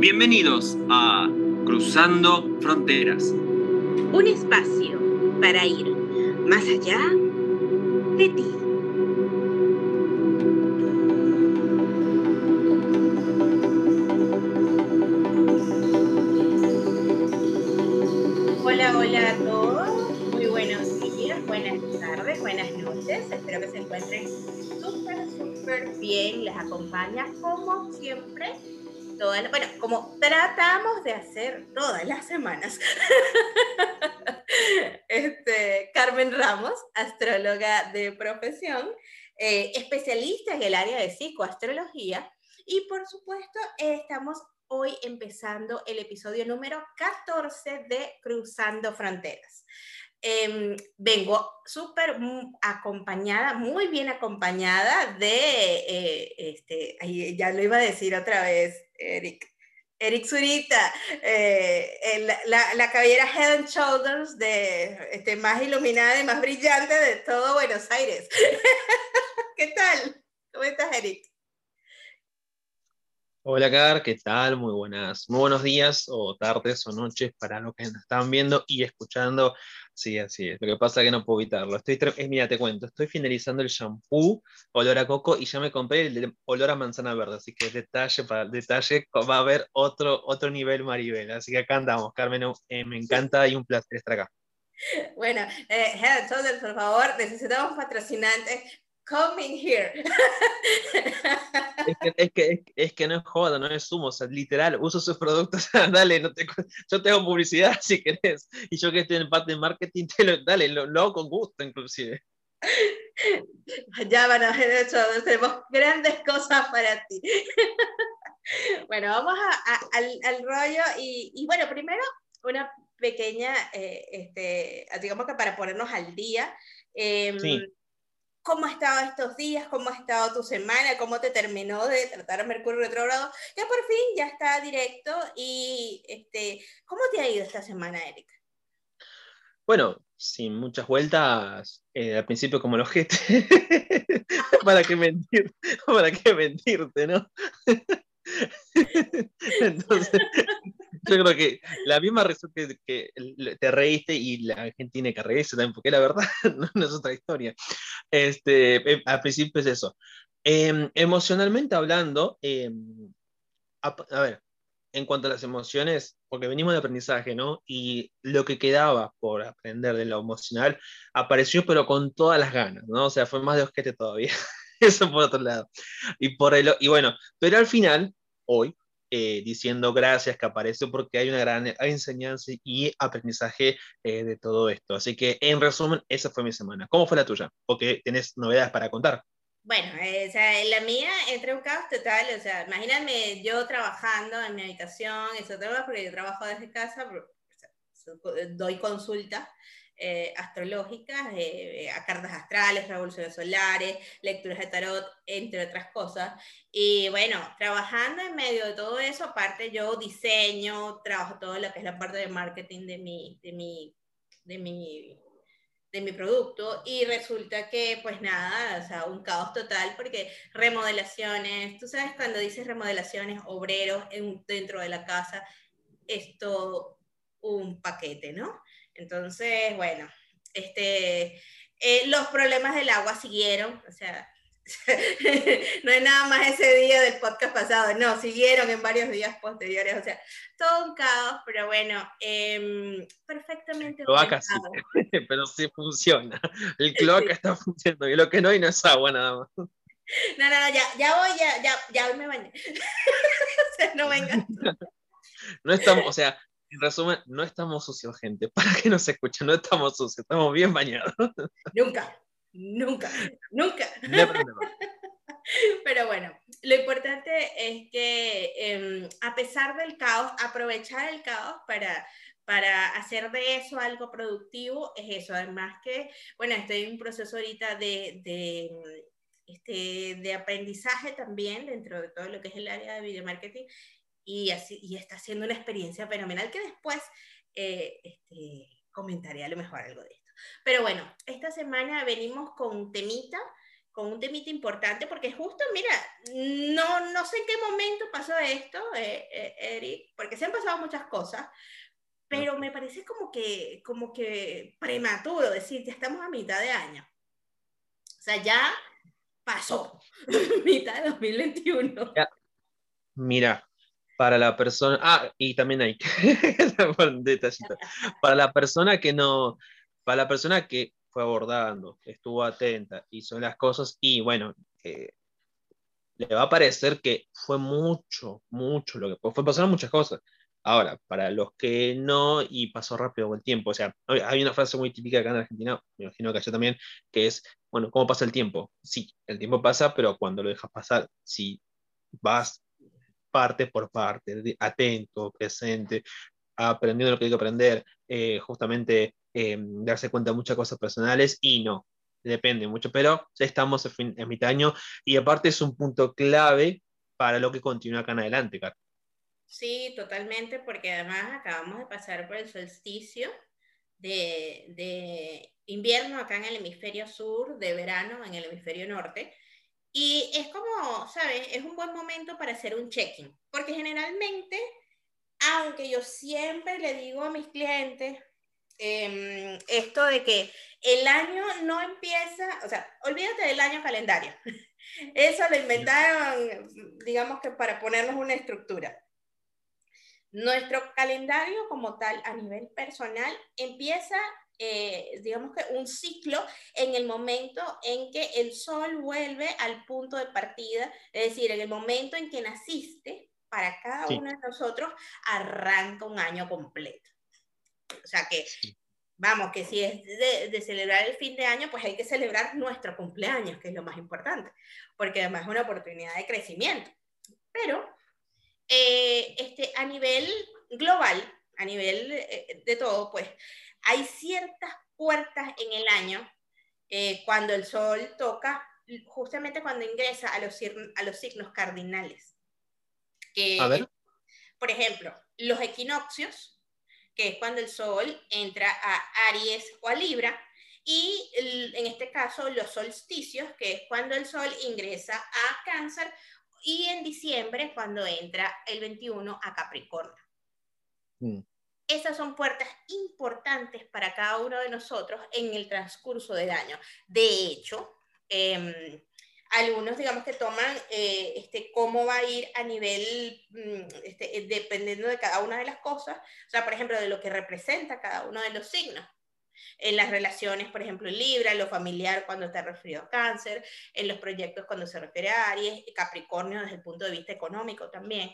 Bienvenidos a Cruzando Fronteras. Un espacio para ir más allá de ti. Hola, hola a todos. Muy buenos días, buenas tardes, buenas noches. Espero que se encuentren súper, súper bien. Les acompaña como siempre bueno, como tratamos de hacer todas las semanas. este, Carmen Ramos, astróloga de profesión, eh, especialista en el área de psicoastrología y por supuesto estamos hoy empezando el episodio número 14 de Cruzando Fronteras. Em, vengo súper acompañada, muy bien acompañada de, eh, este, ya lo iba a decir otra vez, Eric. Eric Zurita, eh, la, la, cabellera Head Shoulders de, este, más iluminada y más brillante de todo Buenos Aires. ¿Qué tal? ¿Cómo estás, Eric? Hola, Car, ¿qué tal? Muy buenas, muy buenos días o tardes o noches para los que nos están viendo y escuchando Sí, así es. Lo que pasa es que no puedo evitarlo. Estoy, eh, mira, te cuento, estoy finalizando el shampoo olor a coco y ya me compré el olor a manzana verde, así que detalle para detalle va a haber otro, otro nivel Maribel. Así que acá andamos, Carmen, eh, me encanta y un placer estar acá. Bueno, eh, Head por favor, necesitamos patrocinantes coming here. Es que, es, que, es, que, no es joda, no es sumo, o sea, literal, uso sus productos, dale, no te, yo tengo publicidad si querés, y yo que estoy en parte de marketing, te lo, dale, lo, hago con gusto inclusive. Ya van a ver, tenemos grandes cosas para ti. Bueno, vamos a, al, al, rollo y, y, bueno, primero una pequeña, eh, este, digamos que para ponernos al día. Eh, sí cómo ha estado estos días, cómo ha estado tu semana, cómo te terminó de tratar a Mercurio retrógrado, ya por fin ya está directo y este, ¿cómo te ha ido esta semana, Erika? Bueno, sin muchas vueltas, eh, al principio como el ojete, para qué mentir, para qué mentirte, ¿no? Entonces, yo creo que la misma razón que, te reíste y la gente tiene que reírse también, porque la verdad no, es otra historia. Este, eh, al principio es eso. Em, emocionalmente hablando, em, a, ver, en cuanto a las emociones, porque venimos de aprendizaje, ¿no? Y lo que quedaba por aprender de lo emocional apareció, pero con todas las ganas, ¿no? O sea, fue más de osquete todavía. Eso por otro lado. Y, por el, y bueno, pero al final, hoy, eh, diciendo gracias que apareció porque hay una gran enseñanza y aprendizaje eh, de todo esto. Así que, en resumen, esa fue mi semana. ¿Cómo fue la tuya? Porque tenés novedades para contar. Bueno, eh, o sea, la mía entre un caos total, o sea, imagínate yo trabajando en mi habitación, eso porque yo trabajo desde casa, doy consulta, eh, astrológicas, eh, a cartas astrales, revoluciones solares, lecturas de tarot, entre otras cosas. Y bueno, trabajando en medio de todo eso, aparte yo diseño, trabajo todo lo que es la parte de marketing de mi, de mi, de mi, de mi producto y resulta que pues nada, o sea, un caos total porque remodelaciones, tú sabes cuando dices remodelaciones, obreros en, dentro de la casa, es todo un paquete, ¿no? Entonces, bueno, este, eh, los problemas del agua siguieron, o sea, no es nada más ese día del podcast pasado, no, siguieron en varios días posteriores, o sea, todo un caos, pero bueno, eh, perfectamente. Cloaca sí, pero sí funciona. El cloaca está funcionando y lo que no hay no es agua nada más. No, no, no, ya, ya voy, ya, ya, ya me bañé. o sea, no venga. No estamos, o sea, en resumen, no estamos sucios, gente. Para que nos escuchen, no estamos sucios, estamos bien bañados. Nunca, nunca, nunca. Pero bueno, lo importante es que em, a pesar del caos, aprovechar el caos para, para hacer de eso algo productivo es eso. Además que, bueno, estoy en un proceso ahorita de, de, este, de aprendizaje también dentro de todo lo que es el área de video marketing y, así, y está siendo una experiencia fenomenal que después eh, este, comentaré a lo mejor algo de esto. Pero bueno, esta semana venimos con un temita, con un temita importante, porque justo, mira, no, no sé en qué momento pasó esto, eh, eh, Eric, porque se han pasado muchas cosas, pero me parece como que, como que prematuro decir, ya estamos a mitad de año. O sea, ya pasó, mitad de 2021. Mira, para la persona, ah, y también hay, detallito, para la persona que no, para la persona que fue abordando, estuvo atenta, hizo las cosas y bueno, eh, le va a parecer que fue mucho, mucho lo que fue, pasaron muchas cosas. Ahora, para los que no, y pasó rápido el tiempo, o sea, hay una frase muy típica acá en Argentina, me imagino que allá también, que es, bueno, ¿cómo pasa el tiempo? Sí, el tiempo pasa, pero cuando lo dejas pasar, si vas parte por parte, atento, presente, aprendiendo lo que hay que aprender, eh, justamente eh, darse cuenta de muchas cosas personales y no, depende mucho, pero ya estamos en, en mitad de año y aparte es un punto clave para lo que continúa acá en adelante, Carlos. Sí, totalmente, porque además acabamos de pasar por el solsticio de, de, invierno acá en el hemisferio sur, de verano en el hemisferio norte. Y es como, ¿sabes? Es un buen momento para hacer un check-in, porque generalmente, aunque yo siempre le digo a mis clientes eh, esto de que el año no empieza, o sea, olvídate del año calendario. Eso lo inventaron, digamos que para ponernos una estructura. Nuestro calendario como tal a nivel personal empieza, eh, digamos que un ciclo en el momento en que el sol vuelve al punto de partida, es decir, en el momento en que naciste, para cada uno de nosotros arranca un año completo. O sea que, vamos, que si es de, de, celebrar el fin de año, pues hay que celebrar nuestro cumpleaños, que es lo más importante, porque además es una oportunidad de crecimiento. Pero eh, este, a nivel global, a nivel eh, de todo, pues hay ciertas puertas en el año eh, cuando el sol toca, justamente cuando ingresa a los, a los signos cardinales. a ver. Por ejemplo, los equinoccios, que es cuando el sol entra a Aries o a Libra, y en este caso los solsticios, que es cuando el sol ingresa a Cáncer y en diciembre cuando entra el 21 a Capricornio. Mm. Esas son puertas importantes para cada uno de nosotros en el transcurso del año. De hecho, eh, algunos, digamos, que toman eh, este, cómo va a ir a nivel, mm, este, dependiendo de cada una de las cosas, o sea, por ejemplo, de lo que representa cada uno de los signos en las relaciones, por ejemplo, en Libra, lo familiar cuando está referido a cáncer, en los proyectos cuando se refiere a Aries, Capricornio desde el punto de vista económico también.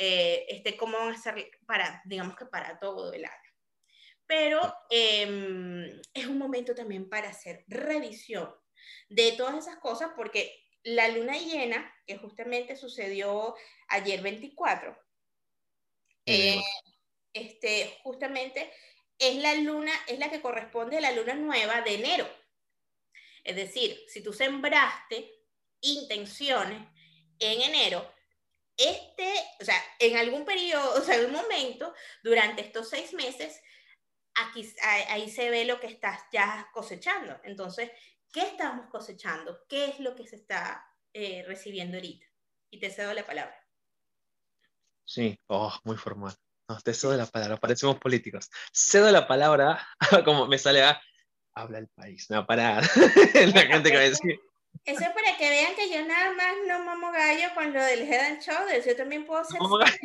Eh, este, cómo van a ser para, digamos que para todo el año. Pero eh, es un momento también para hacer revisión de todas esas cosas porque la luna llena, que justamente sucedió ayer 24, eh, este, justamente es la luna, es la que corresponde a la luna nueva de enero. Es decir, si tú sembraste intenciones en enero, este, o sea, en algún periodo, o sea, en un momento, durante estos seis meses, aquí, ahí se ve lo que estás ya cosechando. Entonces, ¿qué estamos cosechando? ¿Qué es lo que se está eh, recibiendo ahorita? Y te cedo la palabra. Sí, oh, muy formal. No, te cedo la palabra, parecemos políticos. Cedo la palabra, como me sale a, habla el país, no, para la gente que va a decir. Eso es para que vean que yo nada más no mamo gallo con lo del Head and Shoulders, yo también puedo ser... Mamo gallo.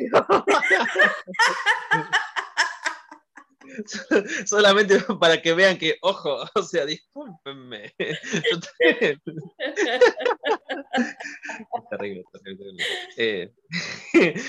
Solamente para que vean que, ojo, o sea, discúlpenme. terrible, terrible, eh,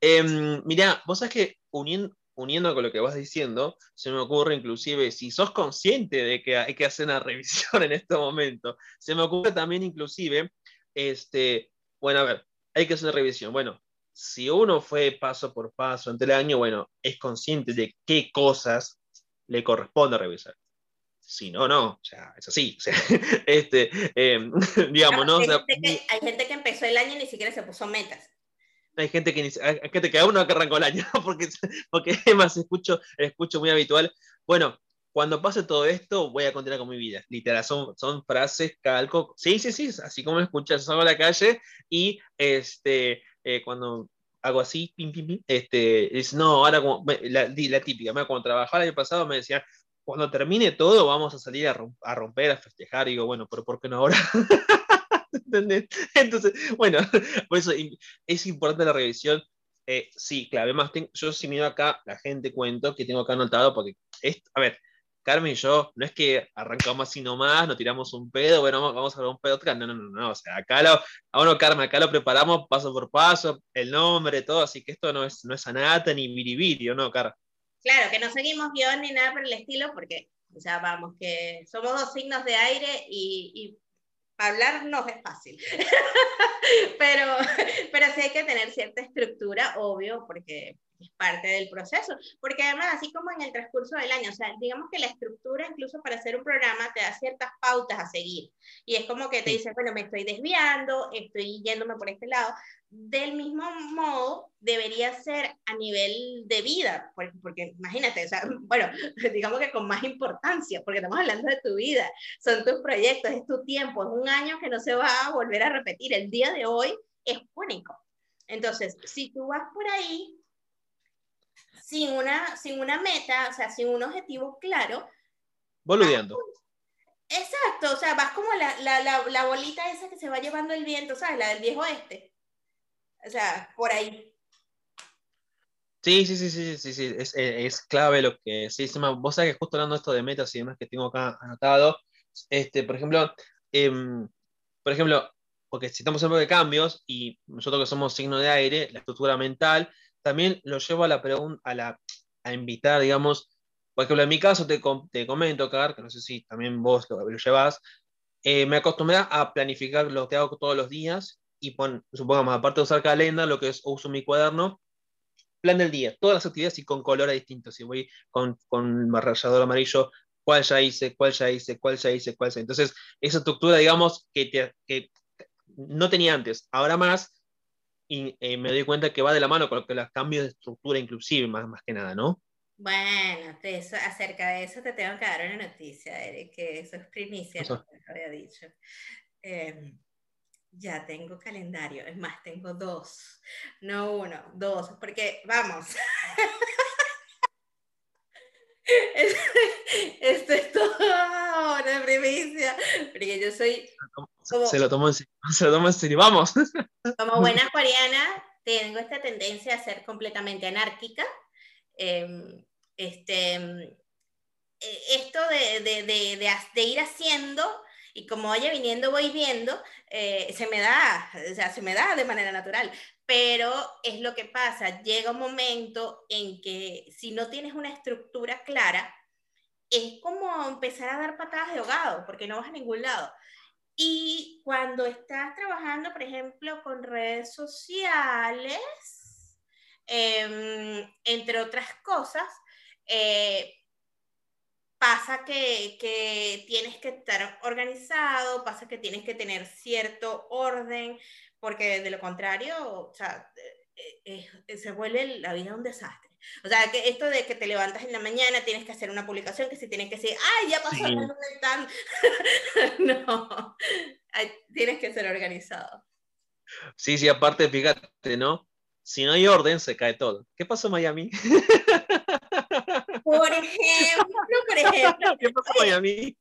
em, mira, vos sabés que uniendo, uniendo con lo que vas diciendo, se me ocurre inclusive, si sos consciente de que hay que hacer una revisión en este momento, se me ocurre también inclusive, este, bueno, a ver, hay que hacer una revisión. Bueno, si uno fue paso por paso entre el año, bueno, es consciente de qué cosas le corresponde revisar. Si no, no, o sea, es así. O sea, este, em, digamos, ¿no? Hay, gente que, hay, gente que, empezó el año y ni siquiera se puso metas. Hay gente que, hay gente que aún no arrancó el año, porque, porque es más, escucho, escucho muy habitual. Bueno, cuando pase todo esto, voy a continuar con mi vida. Literal, son, son frases, calco. Sí, sí, sí, así como escuchas, salgo a la calle y este, eh, cuando hago así, pim, pim, pim, este, es, no, ahora como, la, la típica, cuando trabajaba el año pasado me decían, cuando termine todo vamos a salir a, a romper, a festejar, y digo, bueno, pero ¿por qué no ahora? ¿Entendés? Entonces, bueno, por eso es importante la revisión. Eh, sí, claro, además yo si miro acá, la gente cuento que tengo acá anotado, porque, a ver, Carmen y yo, no es que arrancamos así nomás, nos tiramos un pedo, bueno, vamos, a ver un pedo, no, no, no, no, o sea, acá lo, bueno, Carmen, acá lo preparamos paso por paso, el nombre, todo, así que esto no es, no es anata ni biribirio, ¿no, Carmen? Claro, que no seguimos guion ni nada por el estilo, porque, sea, vamos, que somos dos signos de aire y hablar no es fácil, pero, pero sí hay que tener cierta estructura, obvio, porque es parte del proceso, porque además, así como en el transcurso del año, o sea, digamos que la estructura incluso para hacer un programa te da ciertas pautas a seguir, y es como que te dice, bueno, me estoy desviando, estoy yéndome por este lado, del mismo modo debería ser a nivel de vida, porque, porque, imagínate, o sea, bueno, digamos que con más importancia, porque estamos hablando de tu vida, son tus proyectos, es tu tiempo, es un año que no se va a volver a repetir, el día de hoy es único. Entonces, si tú vas por ahí sin una, sin una meta, o sea, sin un objetivo claro. Boludeando. Exacto, o sea, vas como la, la, la, la, bolita esa que se va llevando el viento, ¿sabes? La del viejo este. O sea, por ahí. Sí, sí, sí, sí, sí, sí, es, es clave lo que sí, vos sabés que justo hablando de esto de metas y demás que tengo acá anotado, este, por ejemplo, em, por ejemplo, porque si estamos hablando de cambios y nosotros que somos signo de aire, la estructura mental también lo llevo a la pregunta, a, la, a invitar, digamos, por ejemplo, en mi caso te, te comento, Car, que no sé si también vos lo, lo llevas, eh, me acostumbré a planificar lo que hago todos los días y pon, supongamos, aparte de usar calenda, lo que es uso mi cuaderno, plan del día, todas las actividades y con colores distintos. Si voy con, con rayador amarillo, cuál ya hice, cuál ya hice, cuál ya hice, cuál ya hice. Entonces, esa estructura, digamos, que, te, que no tenía antes, ahora más, y eh, me doy cuenta que va de la mano con los cambios de estructura inclusive, más, más que nada, ¿no? Bueno, eso, acerca de eso te tengo que dar una noticia, Eric, que eso es primicia, eso. no había dicho. Eh, ya tengo calendario, es más, tengo dos, no uno, dos, porque vamos. Esto es todo una primicia, porque yo soy se lo tomó en serio, se lo tomó en serio, vamos. Como buena acuariana, tengo esta tendencia a ser completamente anárquica. Em, este, e, esto de, de, de, de, ir haciendo y como vaya viniendo voy viendo, eh, se me da, o sea, se me da de manera natural. Pero es lo que pasa, llega un momento en que si no tienes una estructura clara, es como empezar a dar patadas de ahogado, porque no vas a ningún lado. Y cuando estás trabajando, por ejemplo, con redes sociales, em, entre otras cosas, eh, pasa que, que, tienes que estar organizado, pasa que tienes que tener cierto orden, porque de lo contrario, o sea, eh, eh, se vuelve la vida un desastre. O sea, que esto de que te levantas en la mañana, tienes que hacer una publicación, que si tienes que decir, ¡ay, ya pasó sí. tan! no, tienes que ser organizado. Sí, sí, aparte, fíjate, ¿no? Si no hay orden, se cae todo. ¿Qué pasó en Miami? Por ejemplo, por ejemplo. ¿Qué pasó en Miami?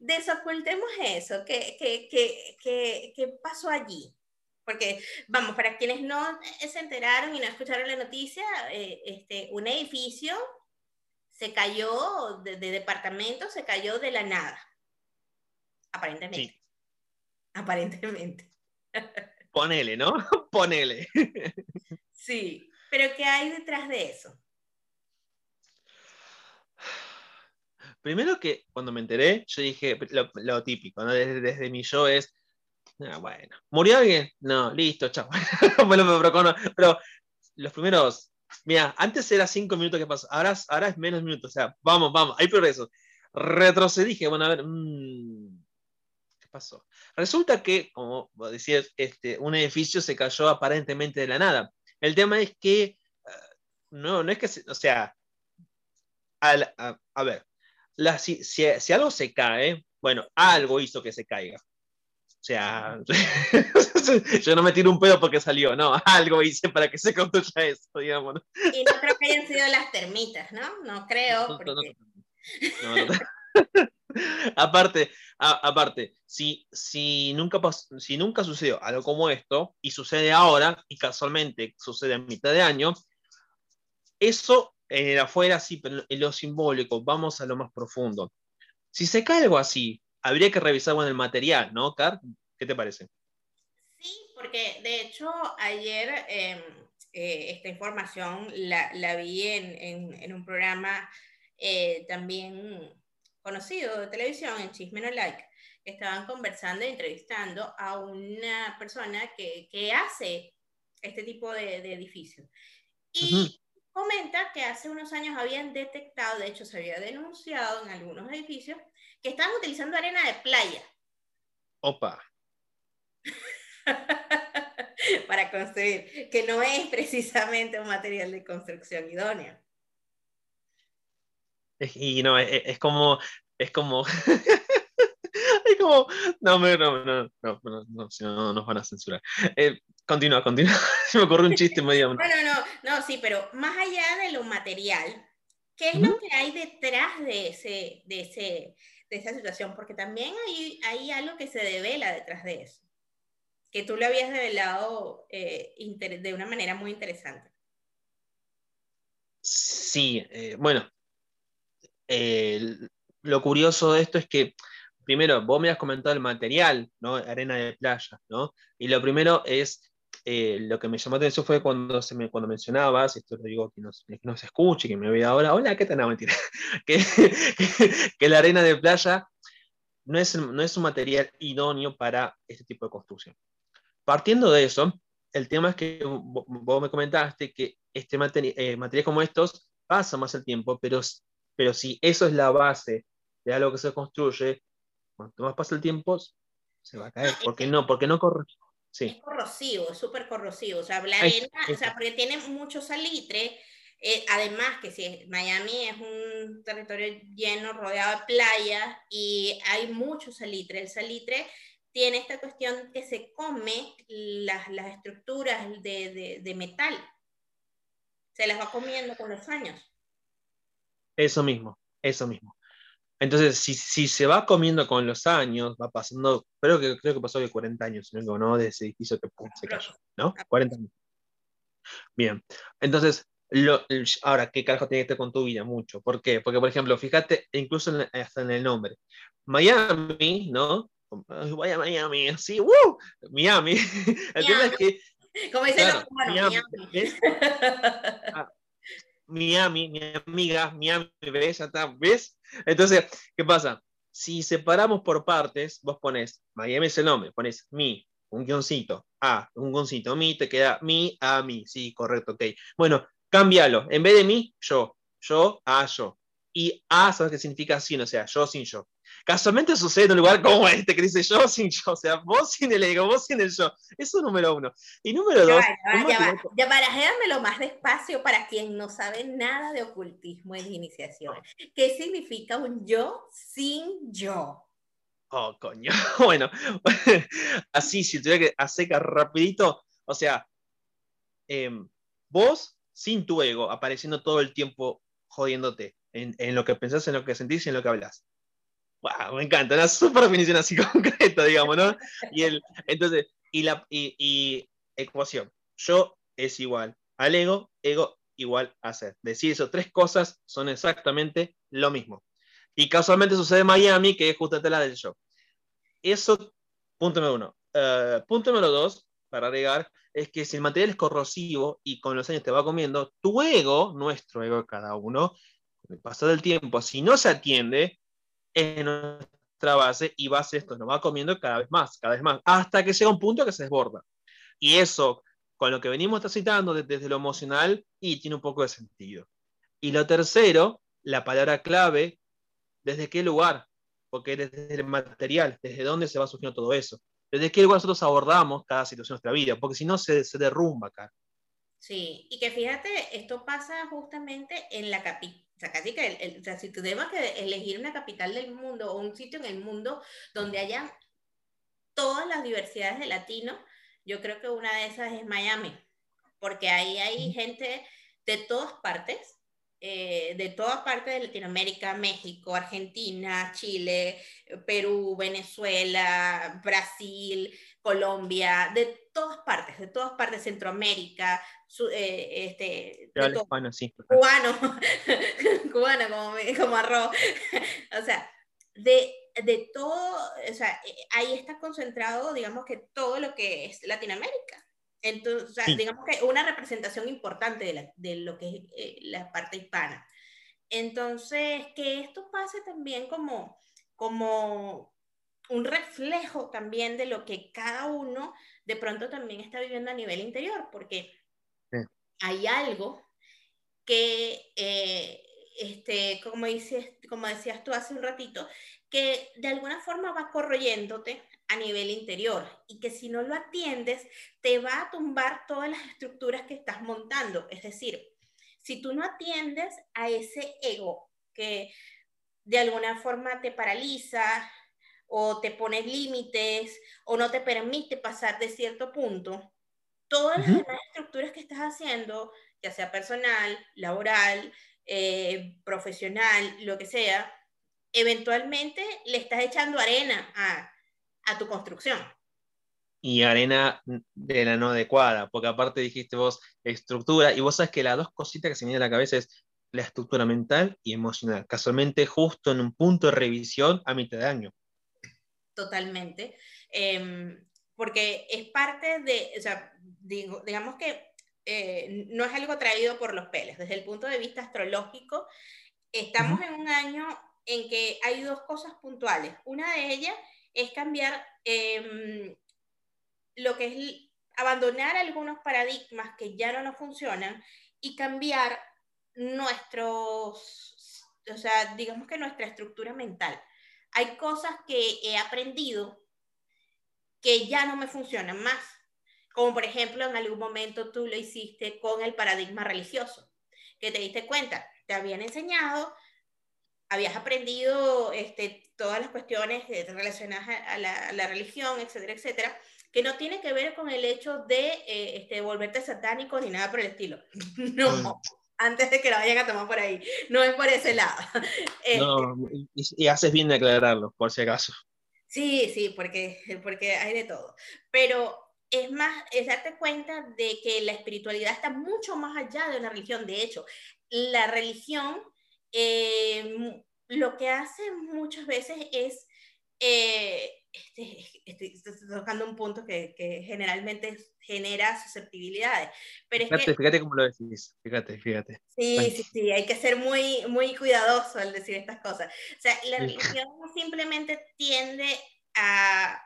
Desocultemos eso. ¿Qué, qué, qué, qué, qué pasó allí? Porque, vamos, para quienes no se enteraron y no escucharon la noticia, eh, este, un edificio se cayó de, de, departamento, se cayó de la nada. Aparentemente. Sí. Aparentemente. Ponele, ¿no? Ponele. Sí, pero ¿qué hay detrás de eso? Primero que cuando me enteré, yo dije lo, lo típico, ¿no? desde, desde mi yo es, Ah, bueno. ¿Murió alguien? No, listo, chao. pero, pero, los primeros, mira, antes era cinco minutos que pasó, ahora, es menos minutos, o sea, vamos, vamos, hay progreso. Retrocedí, bueno, a ver, mmm, ¿qué pasó? Resulta que, como decías, este, un edificio se cayó aparentemente de la nada. El tema es que, uh, no, no es que, se, o sea, al, a, a ver, la, si, si, algo se cae, bueno, algo hizo que se caiga. O sea, yo no me tiro un pedo porque salió, no, algo hice para que se construya eso, digamos. Y no creo que hayan sido las termitas, ¿no? No creo. Porque... aparte, aparte, si, si, nunca si nunca sucedió algo como esto y sucede ahora y casualmente sucede a mitad de año, eso en afuera sí, pero en lo simbólico, vamos a lo más profundo. Si se cae algo así, habría que revisar bueno, el material, ¿no, Car? ¿Qué te parece? Sí, porque de hecho ayer em, eh, esta información la, la vi en, en, en, un programa eh, también conocido de televisión, en Chisme No Like, que estaban conversando e entrevistando a una persona que, que hace este tipo de, de edificios. Y comenta que hace unos años habían detectado, de hecho se había denunciado en algunos edificios, que estaban utilizando arena de playa. Opa. para construir, que no es precisamente un material de construcción idóneo. Y no, es, como, es como, es como, no, no, no, no, no, no, si no nos van a censurar. Eh, continúa, continúa. Se me ocurrió un chiste medio. Bueno, no, no, sí, pero más allá de lo material, ¿qué es lo que hay detrás de, ese, de, ese, de esa situación? Porque también hay, hay algo que se devela detrás de eso, que tú lo habías develado eh, de una manera muy interesante. Sí, eh, bueno, lo curioso de esto es que, primero, vos me has comentado el material, ¿no? Arena de playa, ¿no? Y lo primero es, eh, lo que me llamó la atención fue cuando, se me, cuando mencionabas, esto lo digo que no, que se escuche, que me vea ahora, hola, ¿qué tal? No, mentira. que, que, la arena de playa no es, no es un material idóneo para este tipo de construcción. Partiendo de eso, el tema es que vos me comentaste que este material, eh, materiales como estos pasa más el tiempo, pero pero si eso es la base de algo que se construye, cuanto más pasa el tiempo, se va a caer. ¿Por qué no? Porque no corre. Sí. Es corrosivo, es súper corrosivo. O sea, la arena, o sea, porque tiene mucho salitre. Eh, además que si Miami es un territorio lleno, rodeado de playas y hay mucho salitre. El salitre tiene esta cuestión que se come las, las estructuras de, de, de metal. Se las va comiendo con los años. Eso mismo, eso mismo. Entonces, si, si, se va comiendo con los años, va pasando, creo que, creo que pasó de 40 años, ¿no? De ese edificio que se cayó, ¿no? 40 años. Bien, entonces, lo, ahora, ¿qué carajo tiene que estar con tu vida? Mucho. ¿Por qué? Porque, por ejemplo, fíjate, incluso hasta en el nombre. Miami, ¿no? Vaya Miami, sí, ¡uh! Miami. El tema es que. Como dice claro, Miami. Miami. Miami, mi amiga, Miami, ¿ves? ¿ves? Entonces, ¿qué pasa? Si separamos por partes, vos pones, Miami es el nombre, pones mi, un guioncito, a, un guioncito, mi, te queda mi, a, mi, sí, correcto, ok. Bueno, cámbialo, en vez de mi, yo, yo, a, yo. Y a, ¿sabes qué significa sin? O sea, yo sin yo. Casualmente sucede en un lugar como este, que dice yo sin yo, o sea, vos sin el ego, vos sin el yo. Eso es número uno. Y número dos. Ya, va, más despacio para quien no sabe nada de ocultismo y de iniciación. ¿Qué significa un yo sin yo? Oh, coño. Bueno, así, si tuviera que hacer rapidito, o sea, em, vos sin tu ego, apareciendo todo el tiempo jodiéndote en, en, lo que pensás, en lo que sentís y en lo que hablas. Wow, me encanta, una super definición así concreta, digamos, ¿no? Y el, entonces, y la y, ecuación, yo es igual al ego, ego igual a ser. Decir esas tres cosas son exactamente lo mismo. Y casualmente sucede en Miami, que es justamente la del yo. Eso, punto número uno. Uh, punto número dos, para agregar, es que si el material es corrosivo y con los años te va comiendo, tu ego, nuestro ego cada uno, con el paso del tiempo, si no se atiende, en nuestra base y base esto nos va comiendo cada vez más, cada vez más, hasta que llega un punto que se desborda. Y eso, con lo que venimos citando desde lo emocional, y tiene un poco de sentido. Y lo tercero, la palabra clave, ¿desde qué lugar? Porque desde el material, desde dónde se va surgiendo todo eso. Desde qué lugar nosotros abordamos cada situación de nuestra vida, porque si no se, se derrumba acá. Sí, y que fíjate, esto pasa justamente en la capital sea, casi que, el, o sea, si tenemos que elegir una capital del mundo o un sitio en el mundo donde haya todas las diversidades de latinos, yo creo que una de esas es Miami, porque ahí hay gente de todas partes, eh, de todas partes de Latinoamérica, México, Argentina, Chile, Perú, Venezuela, Brasil, Colombia, de todas partes, de todas partes, Centroamérica, eh, este, cubano, sí. Cubano, cubano como, como arroz. o sea, de, de todo, o sea, ahí está concentrado, digamos que todo lo que es Latinoamérica. Entonces, digamos que una representación importante de, de lo que es eh, la parte hispana. Entonces, que esto pase también como, como un reflejo también de lo que cada uno de pronto también está viviendo a nivel interior, porque hay algo que, eh, este, como, dices, como decías tú hace un ratito, que de alguna forma va corroyéndote a nivel interior y que si no lo atiendes, te va a tumbar todas las estructuras que estás montando. Es decir, si tú no atiendes a ese ego que de alguna forma te paraliza o te pones límites o no te permite pasar de cierto punto, todas las demás estructuras que estás haciendo, ya sea personal, laboral, eh, profesional, lo que sea, eventualmente le estás echando arena a, a tu construcción. Y arena de la no adecuada, porque aparte dijiste vos estructura, y vos sabes que las dos cositas que se me vienen a la cabeza es la estructura mental y emocional, casualmente justo en un punto de revisión a mitad de año. Totalmente, em, porque es parte de, o sea, digo, digamos que eh, no es algo traído por los pelos, desde el punto de vista astrológico, estamos en un año en que hay dos cosas puntuales. Una de ellas es cambiar em, lo que es abandonar algunos paradigmas que ya no nos funcionan y cambiar nuestros, o sea, digamos que nuestra estructura mental. Hay cosas que he aprendido que ya no me funcionan más, como por ejemplo en algún momento tú lo hiciste con el paradigma religioso, que te diste cuenta, te habían enseñado habías aprendido este, todas las cuestiones relacionadas a la, religión, etcétera, etcétera, que no tiene que ver con el hecho de eh, este, volverte satánico ni nada por el estilo. no, mm. antes de que lo vayan a tomar por ahí, no es por ese lado. no, este y, haces bien de aclararlo, por si acaso. Sí, sí, porque, porque hay de todo. Pero es más, es darte cuenta de que la espiritualidad está mucho más allá de una religión. De hecho, la religión eh, lo que hace muchas veces es, eh, este, estoy, tocando un punto que, que, generalmente genera susceptibilidades. Pero fíjate, fíjate cómo lo decís, fíjate, fíjate. Sí, sí, sí, hay que ser muy, muy cuidadoso al decir estas cosas. O sea, la religión simplemente tiende a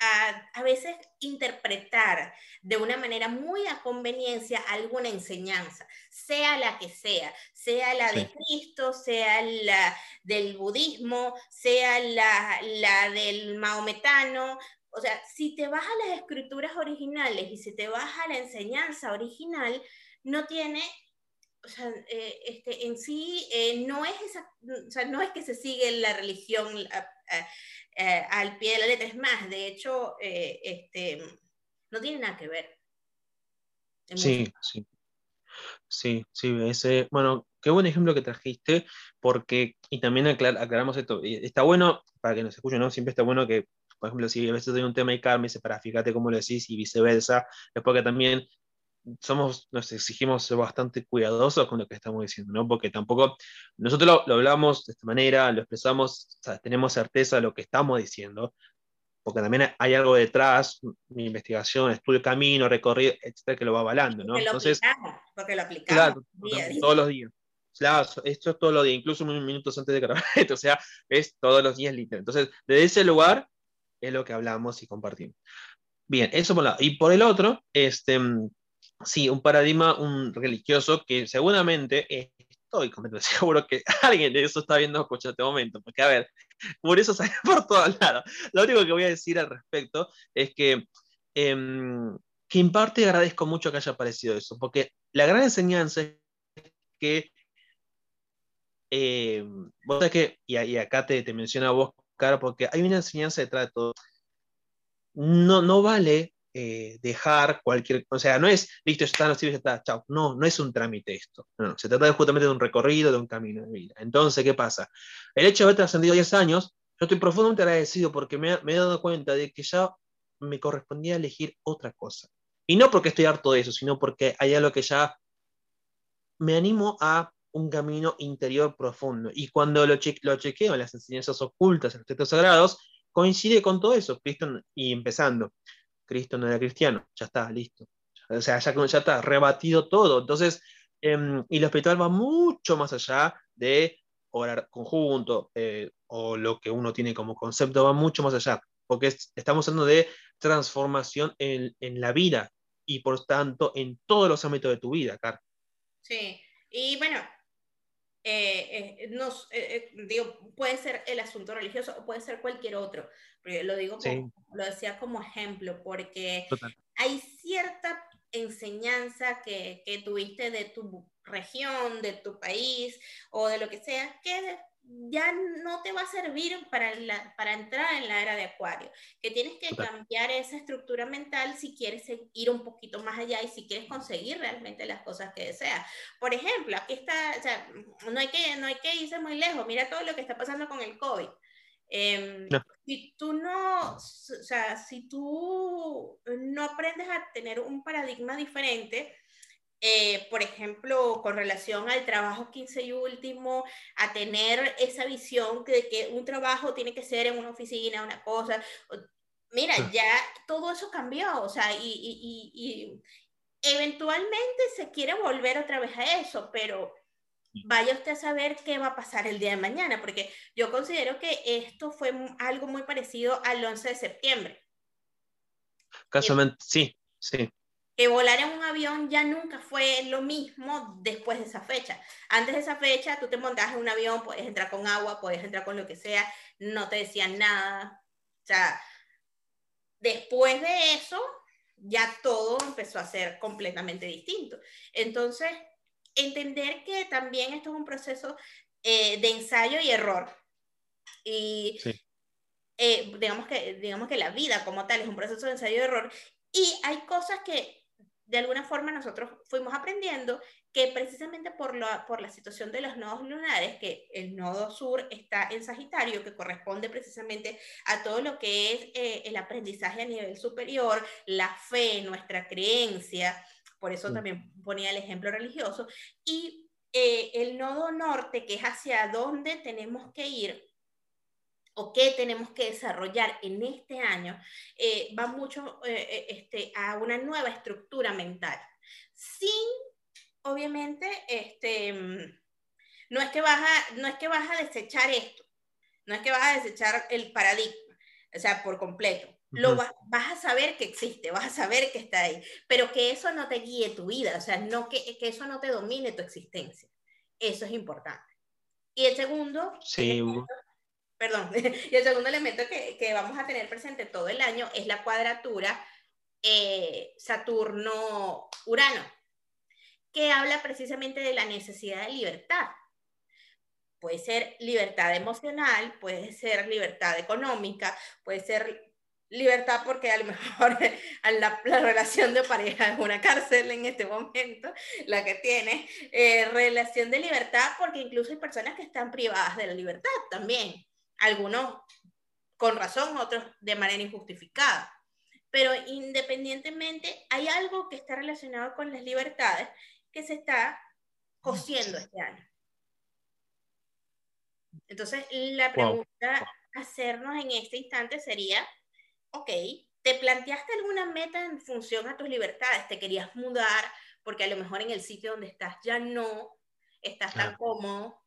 a, a, veces interpretar de una manera muy a conveniencia alguna enseñanza, sea la que sea, sea la de Cristo, sea la del budismo, sea la, la del maometano. O sea, si te vas a las escrituras originales y si te vas a la enseñanza original, no tiene o sea, eh, este, en sí eh, no, es esa, o sea, no es que se sigue la religión eh, al pie de la letra, es más, de hecho, este, no tiene nada que ver. Sí, sí. Sí, sí, ese, bueno, qué buen ejemplo que trajiste, porque, y también aclaramos esto, está bueno, para que nos escuchen, ¿no? Siempre está bueno que, por ejemplo, si a veces hay un tema y Carmen dice, para fíjate cómo lo decís y viceversa, es porque también somos, nos exigimos ser bastante cuidadosos con lo que estamos diciendo, ¿no? Porque tampoco, nosotros lo, hablamos de esta manera, lo expresamos, tenemos certeza de lo que estamos diciendo, porque también hay algo detrás, mi investigación, estudio camino, recorrido, etcétera, que lo va avalando, ¿no? Entonces, porque lo aplicamos todos los días. Claro, esto es todos los días, incluso minutos antes de grabar esto, o sea, es todos los días literal. Entonces, desde ese lugar es lo que hablamos y compartimos. Bien, eso por un lado. Y por el otro, este, sí, un paradigma un religioso que seguramente estoy completamente seguro que alguien de eso está viendo escucha este momento, porque a ver, por eso sale por todos lados. Lo único que voy a decir al respecto es que, em, que en parte agradezco mucho que haya aparecido eso, porque la gran enseñanza es que eh, vos sabés que, y, acá te, te menciona vos, cara, porque hay una enseñanza detrás de todo. No, no vale eh, dejar cualquier, o sea, no es, listo, ya está, no. No, es un trámite esto. No, se trata justamente de un recorrido, de un camino de vida. Entonces, ¿qué pasa? El hecho de haber trascendido 10 años, yo estoy profundamente agradecido porque me, me he dado cuenta de que ya me correspondía elegir otra cosa. Y no porque estoy harto de eso, sino porque hay algo que ya me animo a un camino interior profundo. Y cuando lo, che lo chequeo en las enseñanzas ocultas, en los textos sagrados, coincide con todo eso. Cristo, y empezando, Cristo no era cristiano, ya está, listo. O sea, ya, ya está, rebatido todo. Entonces, eh, y lo espiritual va mucho más allá de orar conjunto eh, o lo que uno tiene como concepto, va mucho más allá, porque es, estamos hablando de transformación en, en, la vida y por tanto en todos los ámbitos de tu vida, Car. Sí, y bueno, eh, eh, nos, eh, digo, puede ser el asunto religioso o puede ser cualquier otro, pero lo digo, como, sí. lo decía como ejemplo, porque Total. hay cierta enseñanza que, que, tuviste de tu región, de tu país o de lo que sea, que ya no te va a servir para, la, para entrar en la era de Acuario, que tienes que Total. cambiar esa estructura mental si quieres ir un poquito más allá y si quieres conseguir realmente las cosas que deseas. Por ejemplo, aquí está, o sea, no hay que, no hay que irse muy lejos, mira todo lo que está pasando con el COVID. Eh, no. Si tú no, o sea, si tú no aprendes a tener un paradigma diferente, eh, por ejemplo, con relación al trabajo 15 y último, a tener esa visión de que un trabajo tiene que ser en una oficina, una cosa. Mira, ya todo eso cambió, o sea, y, y, y, eventualmente se quiere volver otra vez a eso, pero vaya usted a saber qué va a pasar el día de mañana, porque yo considero que esto fue algo muy parecido al 11 de septiembre. Casualmente, sí, sí que volar en un avión ya nunca fue lo mismo después de esa fecha. Antes de esa fecha, tú te montabas en un avión, puedes entrar con agua, puedes entrar con lo que sea, no te decían nada. O sea, después de eso, ya todo empezó a ser completamente distinto. Entonces, entender que también esto es un proceso eh, de ensayo y error. Y sí. eh, digamos, que, digamos que la vida como tal es un proceso de ensayo y error. Y hay cosas que de alguna forma nosotros fuimos aprendiendo que precisamente por la, por la situación de los nodos lunares, que el nodo sur está en Sagitario, que corresponde precisamente a todo lo que es eh, el aprendizaje a nivel superior, la fe, nuestra creencia, por eso sí. también ponía el ejemplo religioso, y eh, el nodo norte, que es hacia dónde tenemos que ir, o qué tenemos que desarrollar en este año, eh, va mucho eh, este, a una nueva estructura mental. Sin, obviamente, este, no, es que vas a, no es que vas a desechar esto, no es que vas a desechar el paradigma, o sea, por completo. Lo vas, vas, a saber que existe, vas a saber que está ahí, pero que eso no te guíe tu vida, o sea, no que, que eso no te domine tu existencia. Eso es importante. Y el segundo, sí. el perdón, y el segundo elemento que, que, vamos a tener presente todo el año es la cuadratura eh, Saturno-Urano, que habla precisamente de la necesidad de libertad. Puede ser libertad emocional, puede ser libertad económica, puede ser libertad porque a lo mejor la, la, relación de pareja es una cárcel en este momento, la que tiene, eh, relación de libertad porque incluso hay personas que están privadas de la libertad también algunos con razón, otros de manera injustificada. Pero independientemente, hay algo que está relacionado con las libertades que se está cosiendo este año. Entonces, la pregunta a hacernos en este instante sería, ok, ¿te planteaste alguna meta en función a tus libertades? ¿Te querías mudar porque a lo mejor en el sitio donde estás ya no estás tan cómodo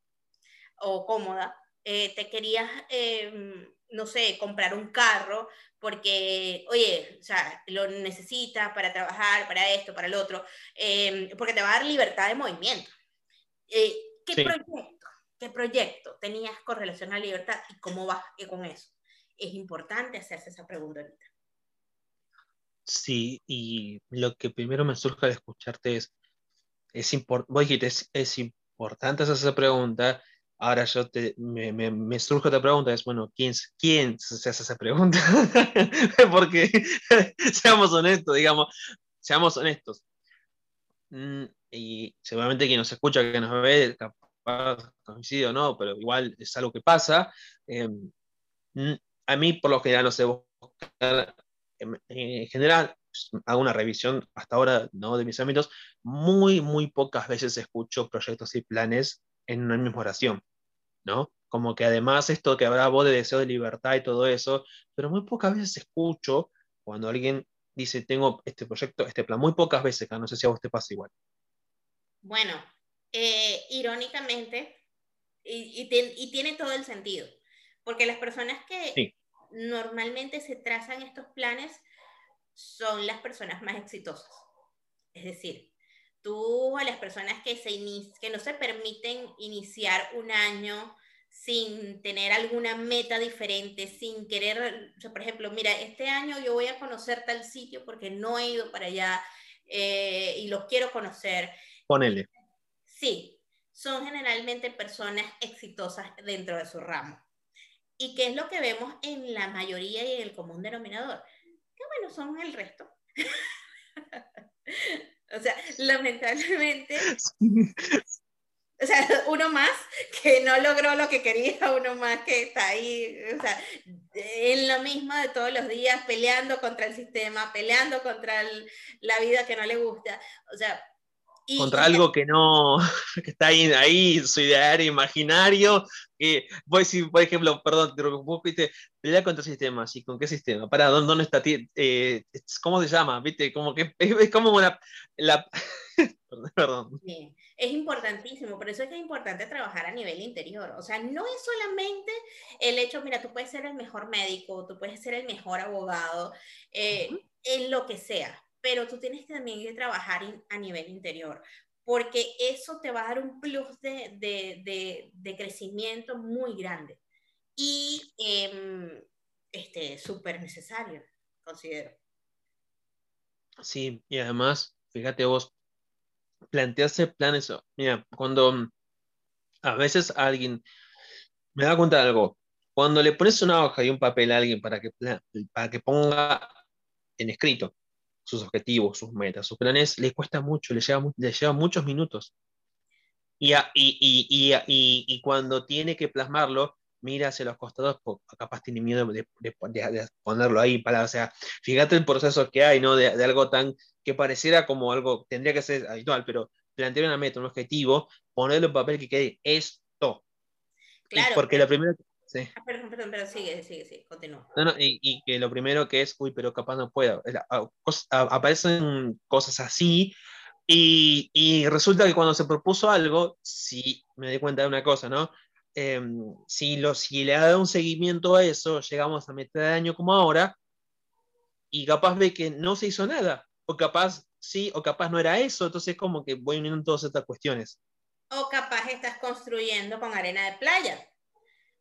o cómoda? eh, te querías, eh, no sé, comprar un carro porque, oye, o sea, lo necesitas para trabajar, para esto, para el otro, eh, porque te va a dar libertad de movimiento. Eh, ¿Qué sí. proyecto, qué proyecto tenías con relación a la libertad y cómo vas con eso? Es importante hacerse esa pregunta ahorita. Sí, y lo que primero me surge al escucharte es, es, import, es, es importante hacer esa pregunta Ahora yo te, me, me, me, surge otra pregunta, es, bueno, ¿quién, quién se hace esa pregunta? Porque, seamos honestos, digamos, seamos honestos. Mm, y seguramente quien nos escucha, que nos ve, capaz coincide o no, pero igual es algo que pasa. Eh, a mí, por lo general, no sé, en general, hago una revisión hasta ahora ¿no? de mis ámbitos, muy, muy pocas veces escucho proyectos y planes en una misma oración, ¿no? Como que además esto que habrá voz de deseo de libertad y todo eso, pero muy pocas veces escucho cuando alguien dice, tengo este proyecto, este plan, muy pocas veces, no sé si a vos te pasa igual. Bueno, eh, irónicamente, y, tiene todo el sentido, porque las personas que normalmente se trazan estos planes son las personas más exitosas. Es decir, tú a las personas que, se que no se permiten iniciar un año sin tener alguna meta diferente, sin querer, por ejemplo, mira, este año yo voy a conocer tal sitio porque no he ido para allá eh, y los quiero conocer. Ponele. Sí, son generalmente personas exitosas dentro de su ramo. ¿Y qué es lo que vemos en la mayoría y en el común denominador? Que bueno, son el resto. o sea, lamentablemente, o sea, uno más que no logró lo que quería, uno más que está ahí, o sea, en lo mismo de todos los días, peleando contra el sistema, peleando contra la vida que no le gusta. O sea, contra algo que no, que está ahí, ahí su ideario imaginario, que voy a decir, por ejemplo, perdón, te vos viste, pelea contra sistemas, ¿y con qué sistema? Para, ¿dónde, dónde está? Eh, ¿Cómo se llama? ¿Viste? Como que es, como una, la, perdón. Es importantísimo, por eso es que es importante trabajar a nivel interior. O sea, no es solamente el hecho, mira, tú puedes ser el mejor médico, tú puedes ser el mejor abogado, eh, en lo que sea, pero tú tienes que también que trabajar a nivel interior, porque eso te va a dar un plus de, de, de, crecimiento muy grande y eh, este, súper necesario, considero. Sí, y además, fíjate vos, plantearse planes, mira, cuando a veces alguien me da cuenta de algo, cuando le pones una hoja y un papel a alguien para que, para que ponga en escrito sus objetivos, sus metas, sus planes, le cuesta mucho, le lleva, le lleva muchos minutos. Y, y, y, y, cuando tiene que plasmarlo, mira hacia los costados, capaz tiene miedo de, de, ponerlo ahí, para, o sea, fíjate el proceso que hay, ¿no? De, algo tan que pareciera como algo, tendría que ser habitual, pero plantear una meta, un objetivo, ponerlo en papel que quede esto. Claro. porque la primera, Ah, perdón, perdón, pero sigue, sigue, sigue, continúa. y, que lo primero que es, uy, pero capaz no puedo. Aparecen cosas así y, y, resulta que cuando se propuso algo, si me di cuenta de una cosa, ¿no? Em, si, lo, si le ha dado un seguimiento a eso, llegamos a mitad de año como ahora y capaz ve que no se hizo nada, o capaz sí, o capaz no era eso, entonces como que voy uniendo todas estas cuestiones. O capaz estás construyendo con arena de playa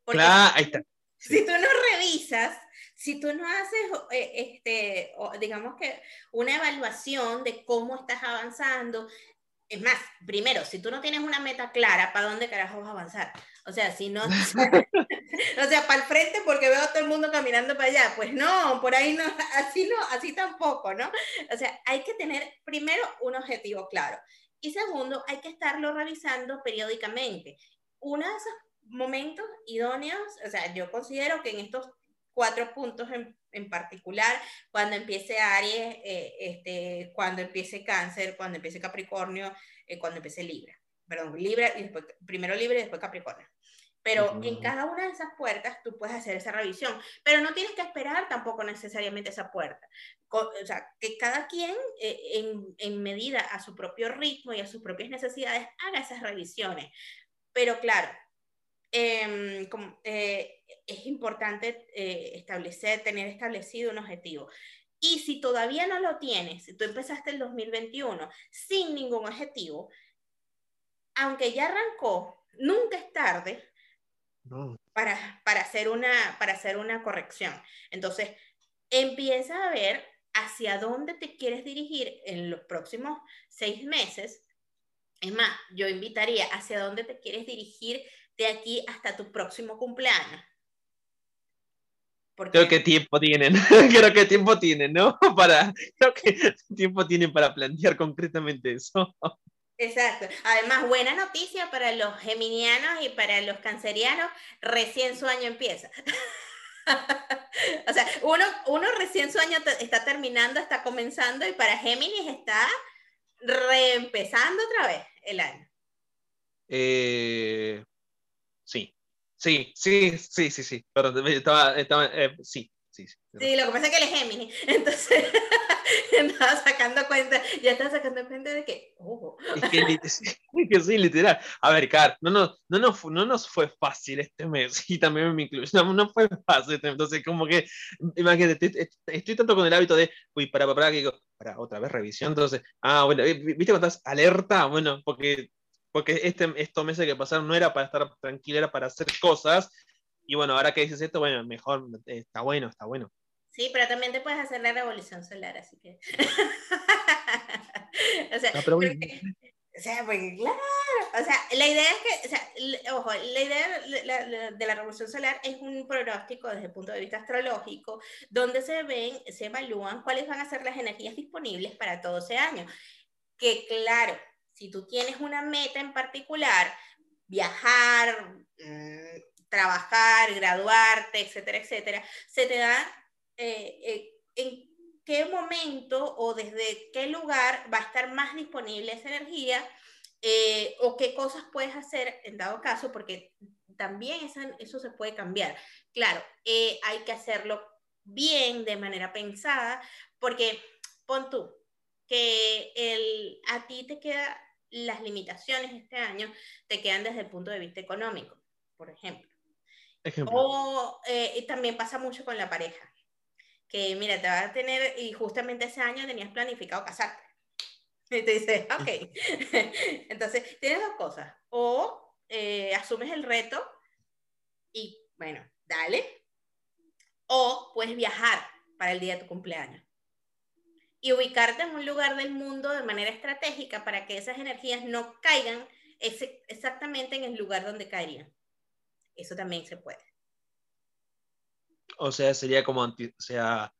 claro, ahí está. Si tú no revisas, si tú no haces, eh, este, digamos que una evaluación de cómo estás avanzando, es más, primero, si tú no tienes una meta clara, ¿para dónde carajo vas a avanzar? O sea, si no, o sea, para el frente porque veo a todo el mundo caminando para allá, pues no, por ahí no, así no, así tampoco, ¿no? O sea, hay que tener primero un objetivo claro y segundo, hay que estarlo revisando periódicamente. Una de esas momentos idóneos, o sea, yo considero que en estos cuatro puntos en, en particular, cuando empiece Aries, eh, este, cuando empiece Cáncer, cuando empiece Capricornio, eh, cuando empiece Libra, perdón, Libra y después, primero Libra y después Capricornio. Pero en cada una de esas puertas tú puedes hacer esa revisión, pero no tienes que esperar tampoco necesariamente esa puerta. O sea, que cada quien eh, en, en medida a su propio ritmo y a sus propias necesidades haga esas revisiones. Pero claro, Em, eh, es importante eh, establecer, tener establecido un objetivo. Y si todavía no lo tienes, si tú empezaste el 2021 sin ningún objetivo, aunque ya arrancó, nunca es tarde para, para, hacer una, para hacer una corrección. Entonces, empieza a ver hacia dónde te quieres dirigir en los próximos seis meses. Es más, yo invitaría hacia dónde te quieres dirigir de aquí hasta tu próximo cumpleaños. Creo que tiempo tienen, creo que tiempo tienen, ¿no? Para, creo que tiempo tienen para plantear concretamente eso. Exacto. Además, buena noticia para los geminianos y para los cancerianos, recién su año empieza. o sea, uno, uno recién su año está terminando, está comenzando y para Géminis está reempezando otra vez el año. Eh, sí, sí, sí, sí, sí, sí, perdón, estaba, estaba eh, sí, sí, sí. Sí, lo que pasa es que él es Géminis, entonces estaba sacando cuenta, ya estaba sacando cuenta de que, oh. Es que, sí, literal. A ver, Car, no, no, no, nos, no nos fue fácil este mes, y también me incluyo, no, no fue fácil, este entonces como que, imagínate, estoy, tanto con el hábito de, uy, para, para, para, que digo, para, otra vez revisión, entonces, ah, bueno, ¿viste cuando estás alerta? Bueno, porque porque este, estos meses que pasaron no era para estar tranquila, era para hacer cosas. Y bueno, ahora que dices esto, bueno, mejor, está bueno, está bueno. Sí, pero también te puedes hacer la revolución solar, así que... o sea, o sea, porque claro, o sea, la idea es que, o sea, ojo, la idea de la revolución solar es un pronóstico desde el punto de vista astrológico, donde se ven, se evalúan cuáles van a ser las energías disponibles para todo ese año. Que claro, si tú tienes una meta en particular, viajar, mm, trabajar, graduarte, etcétera, etcétera, se te da eh, eh, en qué momento o desde qué lugar va a estar más disponible esa energía eh, o qué cosas puedes hacer en dado caso, porque también eso, eso se puede cambiar. Claro, hay que hacerlo bien, de manera pensada, porque pon tú que el, a ti te queda las limitaciones este año te quedan desde el punto de vista económico, por ejemplo. O eh, también pasa mucho con la pareja, que mira, te va a tener, y justamente ese año tenías planificado casarte. Y te dice, ok. Entonces, tienes dos cosas. O eh, asumes el reto y, bueno, dale. O puedes viajar para el día de tu cumpleaños y ubicarte en un lugar del mundo de manera estratégica para que esas energías no caigan exactamente en el lugar donde caerían. Eso también se puede. O sea, sería como, o sea,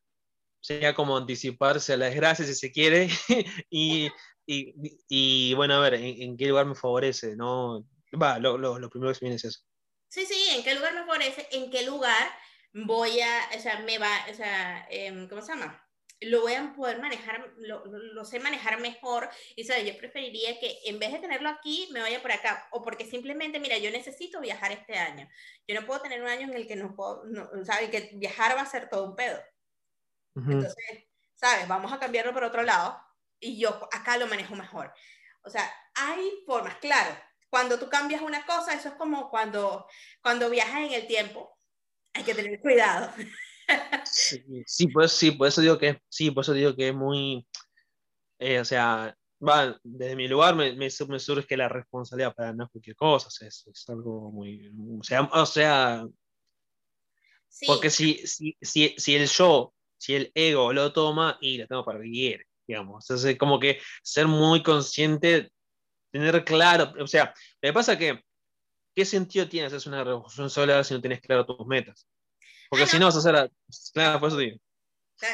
sería como anticiparse a las gracias si se quiere y, y, y, bueno, a ver, ¿en, qué lugar me favorece? ¿no? Va, lo, lo, lo primero que se viene es eso. Sí, sí, ¿en qué lugar me favorece? ¿En qué lugar voy a, o sea, me va, o sea, eh, ¿cómo se llama? Lo voy a poder manejar, lo, lo, sé manejar mejor. Y sabes, yo preferiría que en vez de tenerlo aquí, me vaya por acá. O porque simplemente, mira, yo necesito viajar este año. Yo no puedo tener un año en el que no puedo, no, ¿sabes? Que viajar va a ser todo un pedo. Entonces, ¿sabes? Vamos a cambiarlo por otro lado. Y yo acá lo manejo mejor. O sea, hay formas, claro. Cuando tú cambias una cosa, eso es como cuando, cuando viajas en el tiempo. Hay que tener cuidado. Sí, pues sí, por eso digo que sí, por eso digo que es muy, eh, o sea, va, desde mi lugar me, me, surge la responsabilidad para no cualquier cosa, es, es algo muy, o sea, o sea porque si, si, si, si, el yo, si el ego lo toma y lo tengo para vivir, digamos, entonces como que ser muy consciente, tener claro, o sea, me pasa que, ¿qué sentido tienes hacer una revolución solar si no tienes claro tus metas? Porque si no vas a hacer. Claro, por eso digo.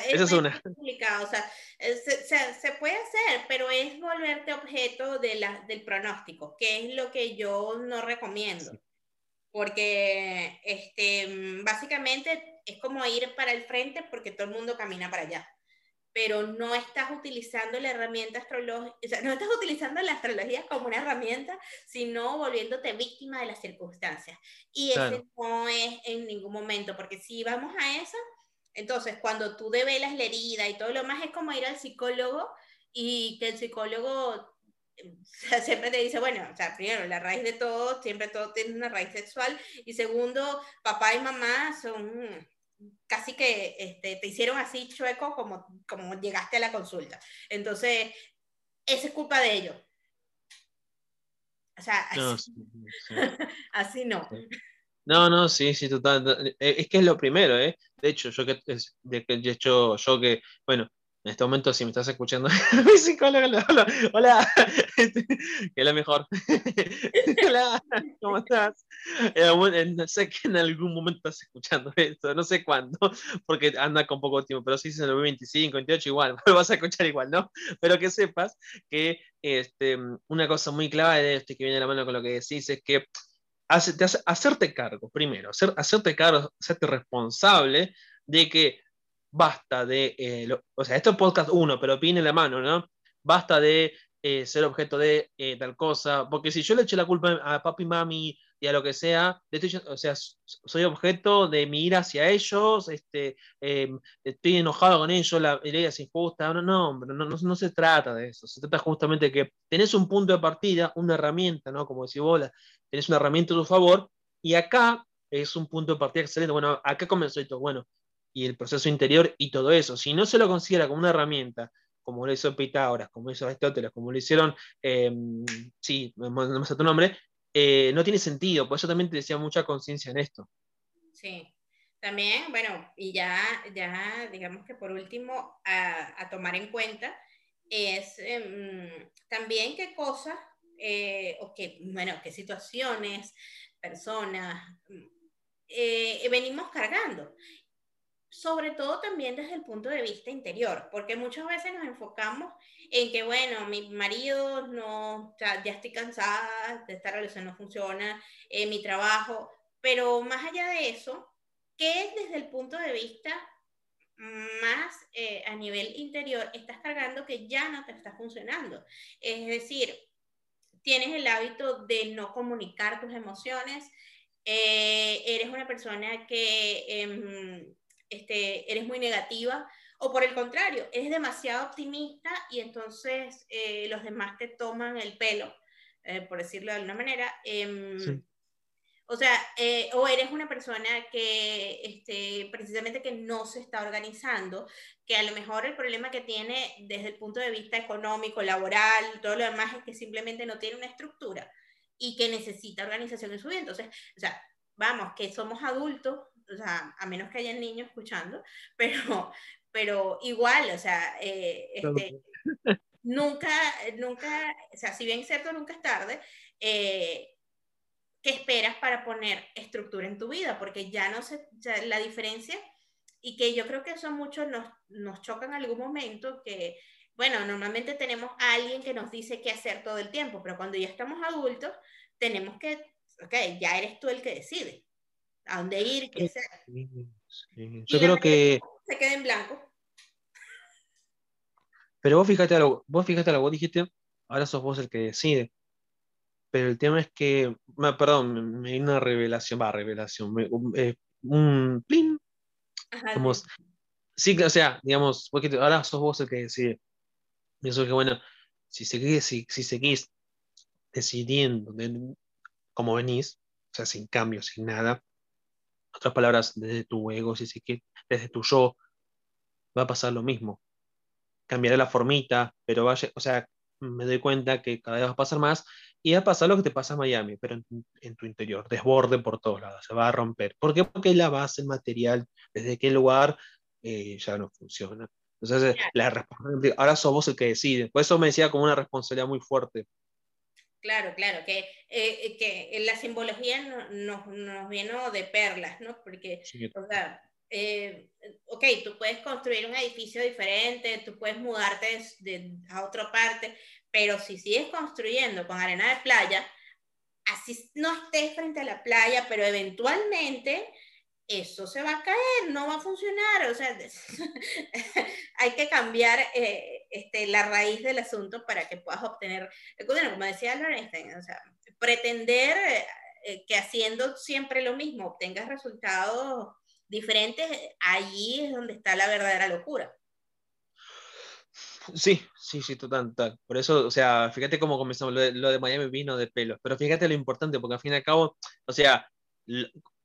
Esa es, una. complicado, o sea, se, se, puede hacer, pero es volverte objeto de la, del pronóstico, que es lo que yo no recomiendo. Porque este, básicamente es como ir para el frente porque todo el mundo camina para allá pero no estás utilizando la herramienta astrológica, o sea, no estás utilizando la astrología como una herramienta, sino volviéndote víctima de las circunstancias. Y ese no es en ningún momento, porque si vamos a eso, entonces cuando tú develas la herida y todo lo más es como ir al psicólogo y que el psicólogo siempre te dice, bueno, o sea, primero, la raíz de todo, siempre todo tiene una raíz sexual, y segundo, papá y mamá son casi que este, te hicieron así chueco como, como llegaste a la consulta. Entonces, esa es culpa de ellos. O sea, así no. No, no, sí, sí, total. Eh, es que es lo primero, ¿eh? De hecho, yo que, de, de hecho, yo que, bueno, En este momento, si me estás escuchando, hola, hola, este, que es la mejor. hola, ¿cómo estás? Eh, sé que en algún momento estás escuchando esto, no sé cuándo, porque anda con poco tiempo, pero si es en el 25, 28, igual, lo vas a escuchar igual, ¿no? Pero que sepas que este, una cosa muy clave de esto que viene de la mano con lo que decís es que hacerte cargo, primero, hacer, hacerte cargo, hacerte responsable de que basta de, eh, o sea, esto es podcast uno, pero pine la mano, ¿no? Basta de eh, ser objeto de eh, tal cosa, porque si yo le eché la culpa a papi, mami y a lo que sea, o sea, soy objeto de mi ira hacia ellos, este, em, estoy enojado con ellos, la ley es injusta, no, no, no, no, no, se trata de eso, se trata justamente de que tenés un punto de partida, una herramienta, ¿no? Como decís vos, tenés una herramienta a tu favor, y acá es un punto de partida excelente, bueno, acá comenzó esto, bueno, y el proceso interior y todo eso. Si no se lo considera como una herramienta, como lo hizo Pitágoras, como hizo Aristóteles, como lo hicieron, eh, sí, no me sé tu nombre, eh, no tiene sentido. Por eso también te decía mucha conciencia en esto. Sí. También, bueno, y ya, ya digamos que por último, a, tomar en cuenta es em, también qué cosas eh, o qué, bueno, qué situaciones, personas venimos cargando sobre todo también desde el punto de vista interior, porque muchas veces nos enfocamos en que, bueno, mi marido no, ya, ya estoy cansada, de esta relación no funciona, eh, mi trabajo, pero más allá de eso, ¿qué es desde el punto de vista más eh, a nivel interior estás cargando que ya no te está funcionando? Es decir, tienes el hábito de no comunicar tus emociones, eh, eres una persona que em, este, eres muy negativa, o por el contrario, eres demasiado optimista y entonces eh, los demás te toman el pelo, eh, por decirlo de alguna manera. Em, o sea, eh, o eres una persona que este, precisamente que no se está organizando, que a lo mejor el problema que tiene desde el punto de vista económico, laboral, todo lo demás es que simplemente no tiene una estructura y que necesita organización en su vida. Entonces, o sea, vamos, que somos adultos, o sea, a menos que hayan niños escuchando, pero, pero igual, o sea, eh, este, nunca, nunca, o sea, si bien es cierto, nunca es tarde, eh, ¿qué esperas para poner estructura en tu vida? Porque ya no sé, la diferencia, y que yo creo que eso muchos nos, nos choca en algún momento, que, bueno, normalmente tenemos a alguien que nos dice qué hacer todo el tiempo, pero cuando ya estamos adultos, tenemos que, ok, ya eres tú el que decide a dónde ir, qué hacer. Yo creo que... Se queda en blanco. Pero vos fíjate algo, vos fíjate algo, vos dijiste, ahora sos vos el que decide. Pero el tema es que, perdón, me, una revelación, va, revelación, eh, un plin. Como, sí, o sea, digamos, ahora sos vos el que decide. Y eso es que, bueno, si seguís, si, si seguís decidiendo como venís, o sea, sin cambio, sin nada, otras palabras, desde tu ego, si se desde tu yo, va a pasar lo mismo. Cambiará la formita, pero vaya, o sea, me doy cuenta que cada vez va a pasar más y va a pasar lo que te pasa en Miami, pero en, tu interior, desborde por todos lados, se va a romper. ¿Por qué? Porque la base, material, desde qué lugar eh, ya no funciona. Entonces, la ahora sos vos el que decide. Por eso me decía como una responsabilidad muy fuerte. Claro, claro, que, eh, que la simbología nos no, viene de perlas, ¿no? Porque, o sea, eh, ok, tú puedes construir un edificio diferente, tú puedes mudarte de, a otra parte, pero si sigues construyendo con arena de playa, así no estés frente a la playa, pero eventualmente eso se va a caer, no va a funcionar, o sea, hay que cambiar eh, este, la raíz del asunto para que puedas obtener, bueno, como decía Albert o sea, pretender eh, que haciendo siempre lo mismo obtengas resultados diferentes, allí es donde está la verdadera locura. Sí, sí, sí, total, total. Por eso, o sea, fíjate cómo comenzamos, lo de, lo de Miami vino de pelos, pero fíjate lo importante, porque al fin y al cabo, o sea,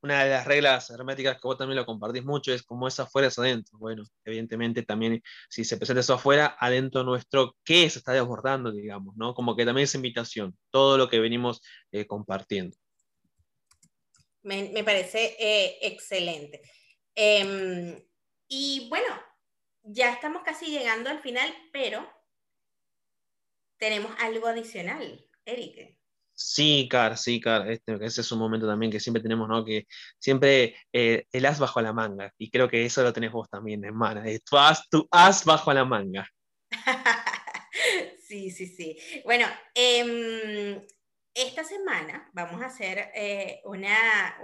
una de las reglas herméticas que vos también lo compartís mucho es como es afuera es adentro. Bueno, evidentemente también si se presenta eso afuera, adentro nuestro, ¿qué se está desbordando, digamos? ¿no? Como que también es invitación, todo lo que venimos eh, compartiendo. Me, parece eh, excelente. Em, y bueno, ya estamos casi llegando al final, pero tenemos algo adicional, Eric. Sí, Car, sí, Car, este, ese es un momento también que siempre tenemos, ¿no? Que siempre eh, el as bajo la manga, y creo que eso lo tenés vos también, hermana, es tu as, tu as bajo la manga. sí, sí, sí. Bueno, eh, esta semana vamos a hacer eh, una,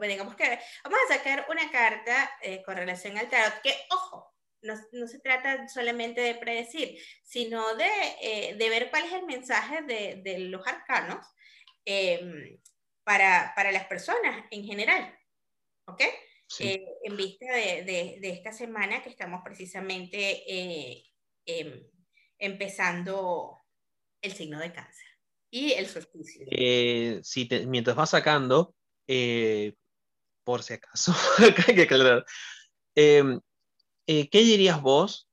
digamos que vamos a sacar una carta eh, con relación al tarot, que ojo, no, no, se trata solamente de predecir, sino de, eh, de ver cuál es el mensaje de, de los arcanos em, para, para, las personas en general, ¿ok? en vista de, de, esta semana que estamos precisamente em, empezando el signo de cáncer y el solsticio. Eh, si mientras vas sacando, eh, por si acaso, hay que aclarar, em, eh, ¿qué dirías vos,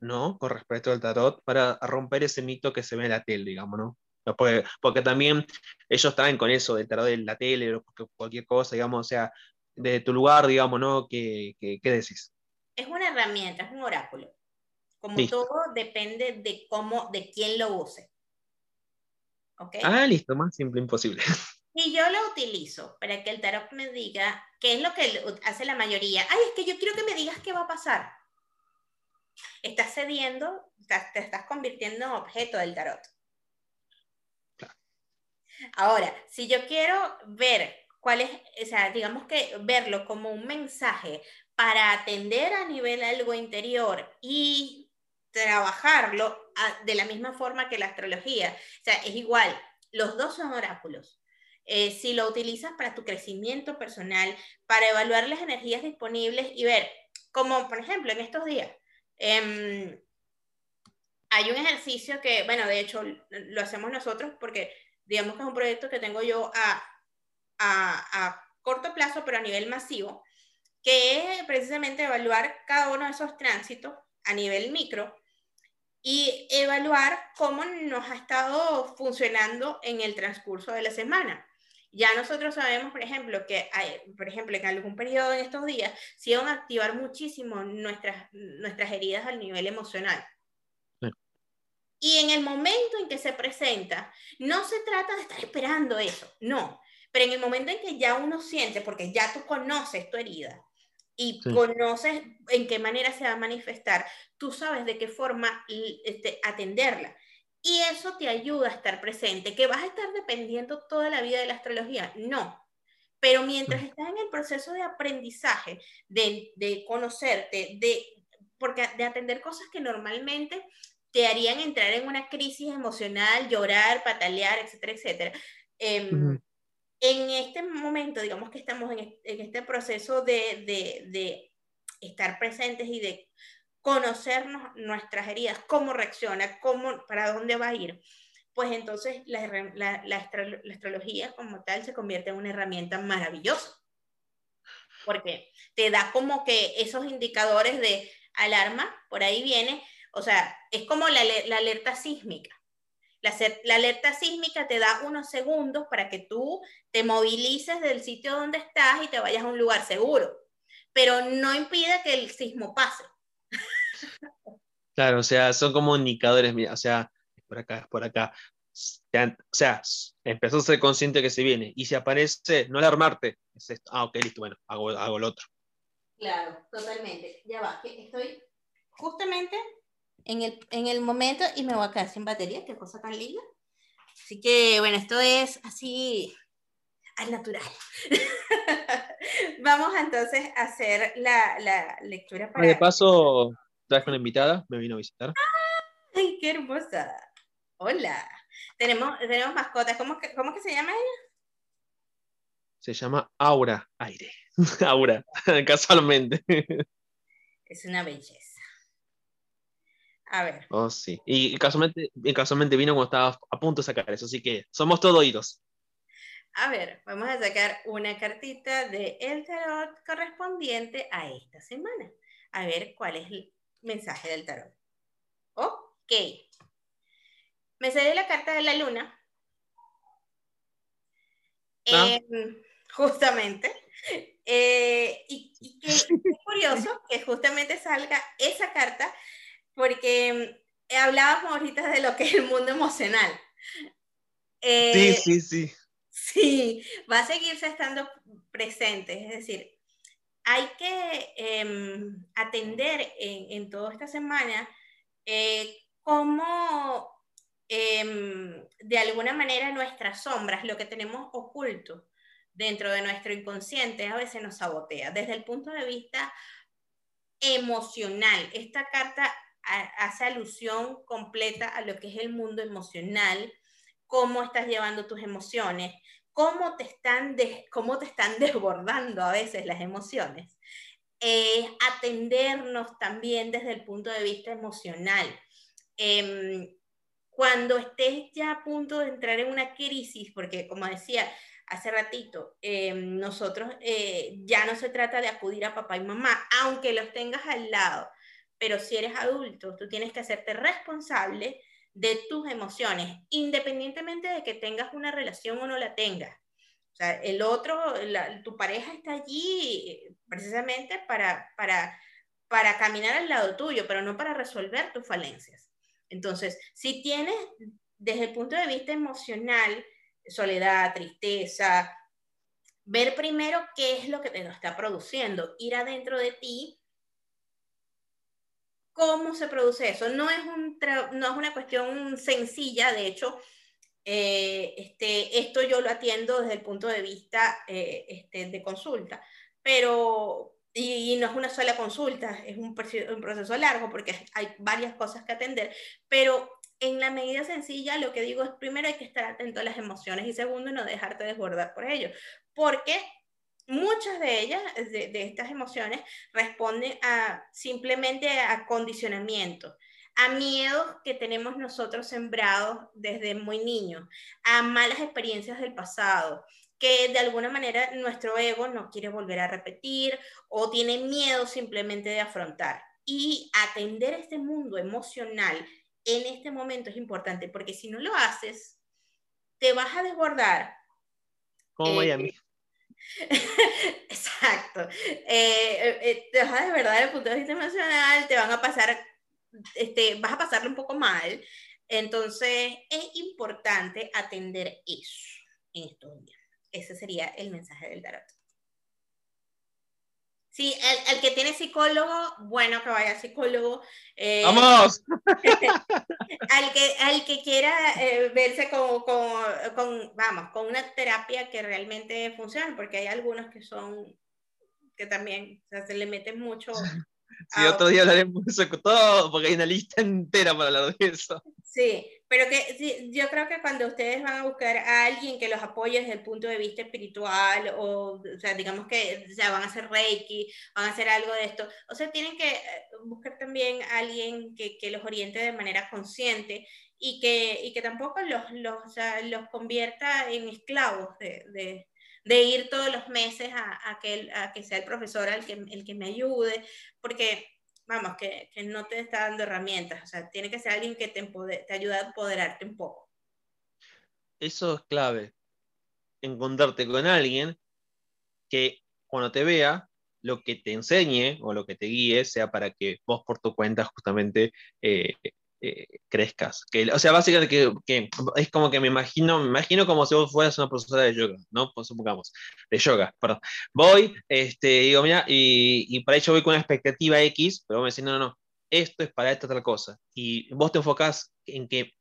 ¿no? Con respecto al tarot, para romper ese mito que se ve en la tele, digamos, ¿no? Porque, porque también ellos traen con eso del tarot de la tele o cualquier cosa, digamos, o sea, de tu lugar, digamos, ¿no? ¿Qué, qué, qué decís? Es una herramienta, es un oráculo. Como todo depende de cómo, de quién lo use. Ah, listo, más simple imposible. Y yo lo utilizo para que el tarot me diga qué es lo que hace la mayoría. Ay, es que yo quiero que me digas qué va a pasar. Estás cediendo, te estás convirtiendo en objeto del tarot. Ahora, si yo quiero ver cuál es, o sea, digamos que verlo como un mensaje para atender a nivel algo interior y trabajarlo de la misma forma que la astrología. O sea, es igual, los dos son oráculos. Eh, si lo utilizas para tu crecimiento personal, para evaluar las energías disponibles y ver, como por ejemplo en estos días, em, hay un ejercicio que, bueno, de hecho lo hacemos nosotros porque digamos que es un proyecto que tengo yo a, a, a corto plazo, pero a nivel masivo, que es precisamente evaluar cada uno de esos tránsitos a nivel micro y evaluar cómo nos ha estado funcionando en el transcurso de la semana. Ya nosotros sabemos, por ejemplo, que hay, por ejemplo, en algún periodo en estos días se van a activar muchísimo nuestras, nuestras heridas al nivel emocional. Y en el momento en que se presenta, no se trata de estar esperando eso, no. Pero en el momento en que ya uno siente, porque ya tú conoces tu herida, y conoces en qué manera se va a manifestar, tú sabes de qué forma este, atenderla. Y eso te ayuda a estar presente. ¿Que vas a estar dependiendo toda la vida de la astrología? No. Pero mientras estás en el proceso de aprendizaje, de, de conocerte, de, porque de atender cosas que normalmente te harían entrar en una crisis emocional, llorar, patalear, etcétera, etcétera. Eh, en este momento, digamos que estamos en, este proceso de, estar presentes y de conocernos nuestras heridas, cómo reacciona, cómo, para dónde va a ir, pues entonces la, astrología como tal se convierte en una herramienta maravillosa. Porque te da como que esos indicadores de alarma, por ahí viene, o sea, es como la alerta sísmica. La, alerta sísmica te da unos segundos para que tú te movilices del sitio donde estás y te vayas a un lugar seguro, pero no impide que el sismo pase. Claro, o sea, son como indicadores, o sea, por acá, es por acá. O sea, empezó a ser consciente que se viene. Y si aparece, no alarmarte. Es esto. Ah, ok, listo, bueno, hago, hago el otro. Claro, totalmente. Ya va, que estoy justamente en el, en el momento y me voy a quedar sin batería, qué cosa tan linda. Así que, bueno, esto es así al natural. Vamos entonces a hacer la, la lectura para... De paso, traje una invitada, me vino a visitar. ¡Ay, qué hermosa! Hola. Tenemos, tenemos mascotas. ¿Cómo, ¿Cómo que se llama ella? Se llama Aura Aire. Aura, casualmente. Es una belleza. A ver. Oh, sí. Y, casualmente, casualmente vino cuando estaba a punto de sacar eso, así que somos todo oídos. A ver, vamos a sacar una cartita de el tarot correspondiente a esta semana. A ver cuál es mensaje del tarot. Ok. Me salió la carta de la luna. Ah. Em, justamente. Eh, y, y que es curioso que justamente salga esa carta, porque mm, hablábamos ahorita de lo que es el mundo emocional. Eh, sí, sí, sí. Sí, va a seguirse estando presente, es decir, hay que em, atender en, toda esta semana eh, cómo em, de alguna manera nuestras sombras, lo que tenemos oculto dentro de nuestro inconsciente, a veces nos sabotea. Desde el punto de vista emocional, esta carta hace alusión completa a lo que es el mundo emocional, cómo estás llevando tus emociones, cómo te están, cómo te están desbordando a veces las emociones. Eh, atendernos también desde el punto de vista emocional. Em, cuando estés ya a punto de entrar en una crisis, porque como decía hace ratito, em, nosotros eh, ya no se trata de acudir a papá y mamá, aunque los tengas al lado, pero si eres adulto, tú tienes que hacerte responsable de tus emociones, independientemente de que tengas una relación o no la tengas. O sea, el otro, tu pareja está allí eh, precisamente para, para, para caminar al lado tuyo, pero no para resolver tus falencias. Entonces, si tienes desde el punto de vista emocional, soledad, tristeza, ver primero qué es lo que te lo está produciendo, ir adentro de ti ¿Cómo se produce eso? No es, un no es una cuestión sencilla, de hecho, eh, este, esto yo lo atiendo desde el punto de vista eh, este, de consulta, pero, y, no es una sola consulta, es un, un, proceso largo porque hay varias cosas que atender, pero en la medida sencilla lo que digo es primero hay que estar atento a las emociones y segundo no dejarte desbordar por ello, porque muchas de ellas, de, estas emociones, responden a simplemente a condicionamiento, a miedos que tenemos nosotros sembrados desde muy niños, a malas experiencias del pasado, que de alguna manera nuestro ego no quiere volver a repetir o tiene miedo simplemente de afrontar. Y atender este mundo emocional en este momento es importante, porque si no lo haces, te vas a desbordar. Como eh, mí. Exacto. Eh, eh, te vas de verdad desde el punto de vista emocional, te van a pasar, este, vas a pasarlo un poco mal. Entonces, es importante atender eso en estos días. Ese sería el mensaje del tarot. Sí, el, el, que tiene psicólogo, bueno que vaya psicólogo. Eh, ¡Vamos! al, que, al que quiera eh, verse con, con, con, vamos, con una terapia que realmente funcione, porque hay algunos que son, que también o sea, se le meten mucho Sí, otro día hablaremos de eso todo, porque hay una lista entera para hablar de eso. Sí, pero que yo creo que cuando ustedes van a buscar a alguien que los apoye desde el punto de vista espiritual, o, o sea, digamos que o van a hacer Reiki, van a hacer algo de esto, o sea, tienen que eh, buscar también a alguien que, que los oriente de manera consciente y que, y que tampoco los, los, o sea, los convierta en esclavos de, de de ir todos los meses a, a, que, a que sea el profesor el que, el que me ayude, porque, vamos, que, que, no te está dando herramientas, o sea, tiene que ser alguien que te, te ayude a empoderarte un poco. Eso es clave, encontrarte con alguien que cuando te vea, lo que te enseñe o lo que te guíe sea para que vos por tu cuenta justamente eh, eh, crezcas. O sea, básicamente que, es como que me imagino, me imagino como si vos fueras una profesora de yoga, ¿no? Pues supongamos, de yoga, perdón. Voy, este, digo, mira, y, para ello voy con una expectativa X, pero vos me decís, no, no, no, esto es para esta otra cosa. Y vos te enfocás en que,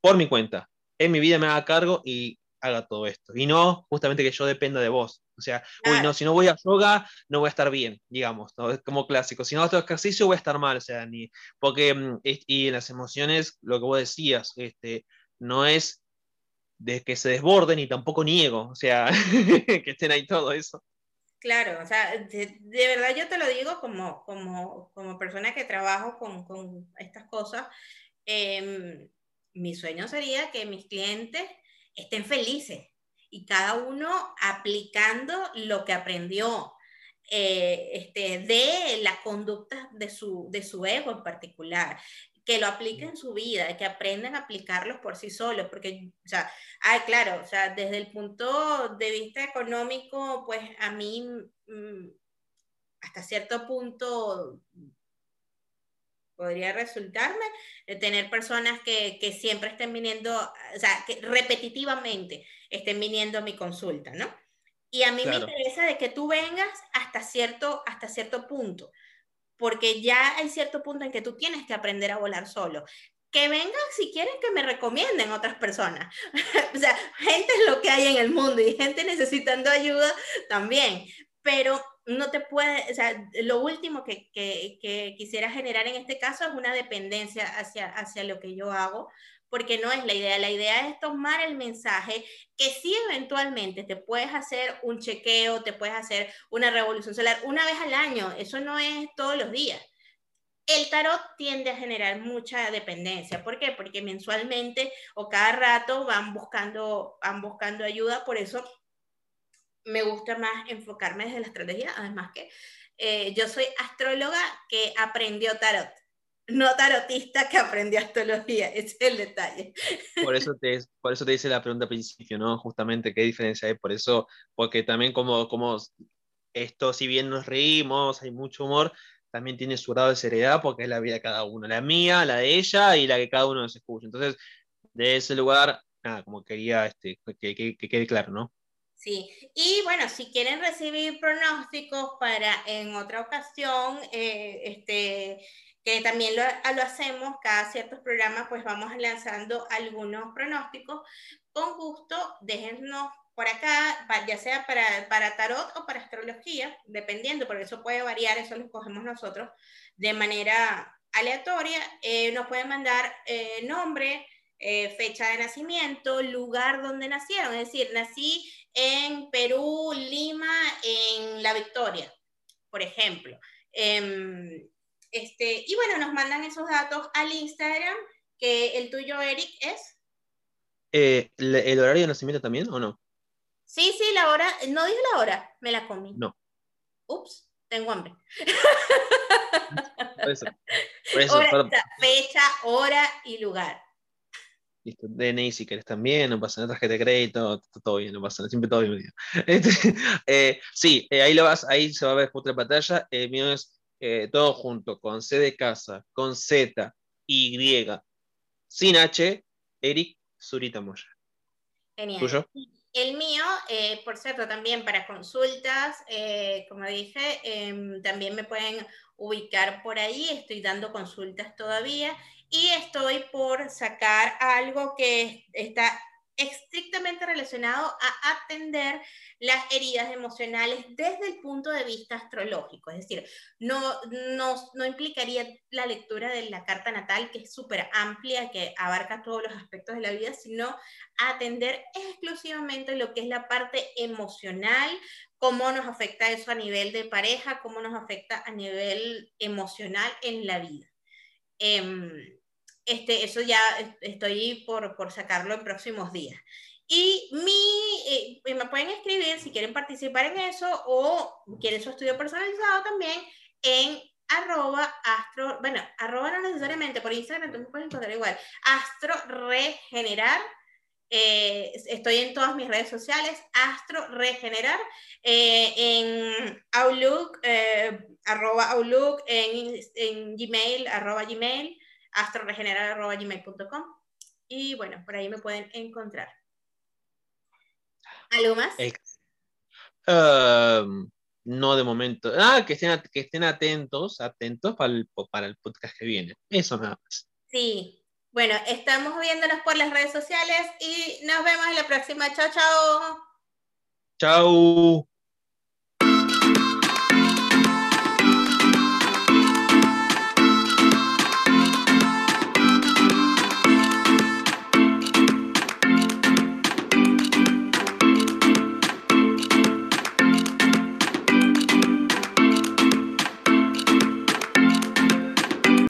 por mi cuenta, en mi vida me haga cargo y haga todo esto. Y no justamente que yo dependa de vos. O sea, uy, no, si no voy a yoga, no voy a estar bien, digamos, ¿no? es como clásico. Si no hago ejercicio, voy a estar mal. O sea, ni, porque, mm, y en las emociones, lo que vos decías, este, no es de que se desborden y tampoco niego, o sea, que estén ahí todo eso. Claro, o sea, de, de, verdad yo te lo digo como, como, como persona que trabajo con, con estas cosas. Eh, mi sueño sería que mis clientes estén felices y cada uno aplicando lo que aprendió eh, este, de la conducta de su, de su ego en particular. que lo apliquen en su vida, que aprendan a aplicarlos por sí solos, porque, o sea, ah, claro, o sea, desde el punto de vista económico, pues a mí mm, hasta cierto punto podría resultarme tener personas que, que, siempre estén viniendo, o sea, que repetitivamente estén viniendo a mi consulta, ¿no? Y a mí me interesa de que tú vengas hasta cierto, hasta cierto punto, porque ya hay cierto punto en que tú tienes que aprender a volar solo. Que vengan si quieren que me recomienden otras personas. o sea, gente es lo que hay en el mundo y gente necesitando ayuda también. Pero no te puede, o sea, lo último que, que, que, quisiera generar en este caso es una dependencia hacia, hacia lo que yo hago, porque no es la idea. La idea es tomar el mensaje que sí eventualmente te puedes hacer un chequeo, te puedes hacer una revolución solar una vez al año, eso no es todos los días. El tarot tiende a generar mucha dependencia. ¿Por qué? Porque mensualmente o cada rato van buscando, van buscando ayuda, por eso me gusta más enfocarme desde la estrategia, además que eh, yo soy astróloga que aprendió tarot no tarotista que aprendió astrología, ese es el detalle. Por eso te, por eso te hice la pregunta al principio, ¿no? Justamente qué diferencia hay, por eso, porque también como, como esto, si bien nos reímos, hay mucho humor, también tiene su grado de seriedad porque es la vida de cada uno, la mía, la de ella y la que cada uno nos escucha. Entonces, de ese lugar, nada, como quería este, que, que, que quede claro, ¿no? Sí, y bueno, si quieren recibir pronósticos para en otra ocasión, eh, este, que también lo, hacemos, cada ciertos programas, pues vamos lanzando algunos pronósticos. Con gusto, déjennos por acá, ya sea para, para tarot o para astrología, dependiendo, porque eso puede variar, eso lo cogemos nosotros de manera aleatoria. Eh, nos pueden mandar eh, nombre, eh, fecha de nacimiento, lugar donde nacieron, es decir, nací en Perú, Lima, en La Victoria, por ejemplo. Em, este, y bueno, nos mandan esos datos al Instagram, que el tuyo, Eric, es. Eh, ¿El horario de nacimiento también o no? Sí, sí, la hora. No dije la hora, me la comí. No. Ups, tengo hambre. Por eso. fecha, hora y lugar. Listo, DNI si querés también, no pasa nada, tarjeta de crédito, todo bien, no pasa nada, siempre todo bien. Este, eh, sí, eh, ahí lo vas, ahí se va a ver otra pantalla. El mío es eh, todo junto, con C de casa, con Z, Y, sin H, Eric Zurita Moya. Genial. El mío, eh, por cierto, también para consultas, eh, como dije, em, también me pueden ubicar por ahí, estoy dando consultas todavía y estoy por sacar algo que está estrictamente relacionado a atender las heridas emocionales desde el punto de vista astrológico. Es decir, no, no, no implicaría la lectura de la carta natal, que es súper amplia, que abarca todos los aspectos de la vida, sino atender exclusivamente lo que es la parte emocional, cómo nos afecta eso a nivel de pareja, cómo nos afecta a nivel emocional en la vida. Eh, este, eso ya estoy por, por sacarlo en próximos días. Y eh, me pueden escribir si quieren participar en eso o quieren su estudio personalizado también en arroba astro, bueno, arroba no necesariamente, por Instagram tú me puedes encontrar igual, astro regenerar, eh, estoy en todas mis redes sociales, astro regenerar, eh, en Outlook, arroba Outlook, en, en Gmail, arroba Gmail, astroregenerar.gmail.com y bueno, por ahí me pueden encontrar. ¿Algo más? Um, no de momento. Ah, que estén, que estén atentos, atentos para el, para el podcast que viene. Eso nada más. Sí. Bueno, estamos viéndonos por las redes sociales y nos vemos en la próxima. Chao, chao. Chao.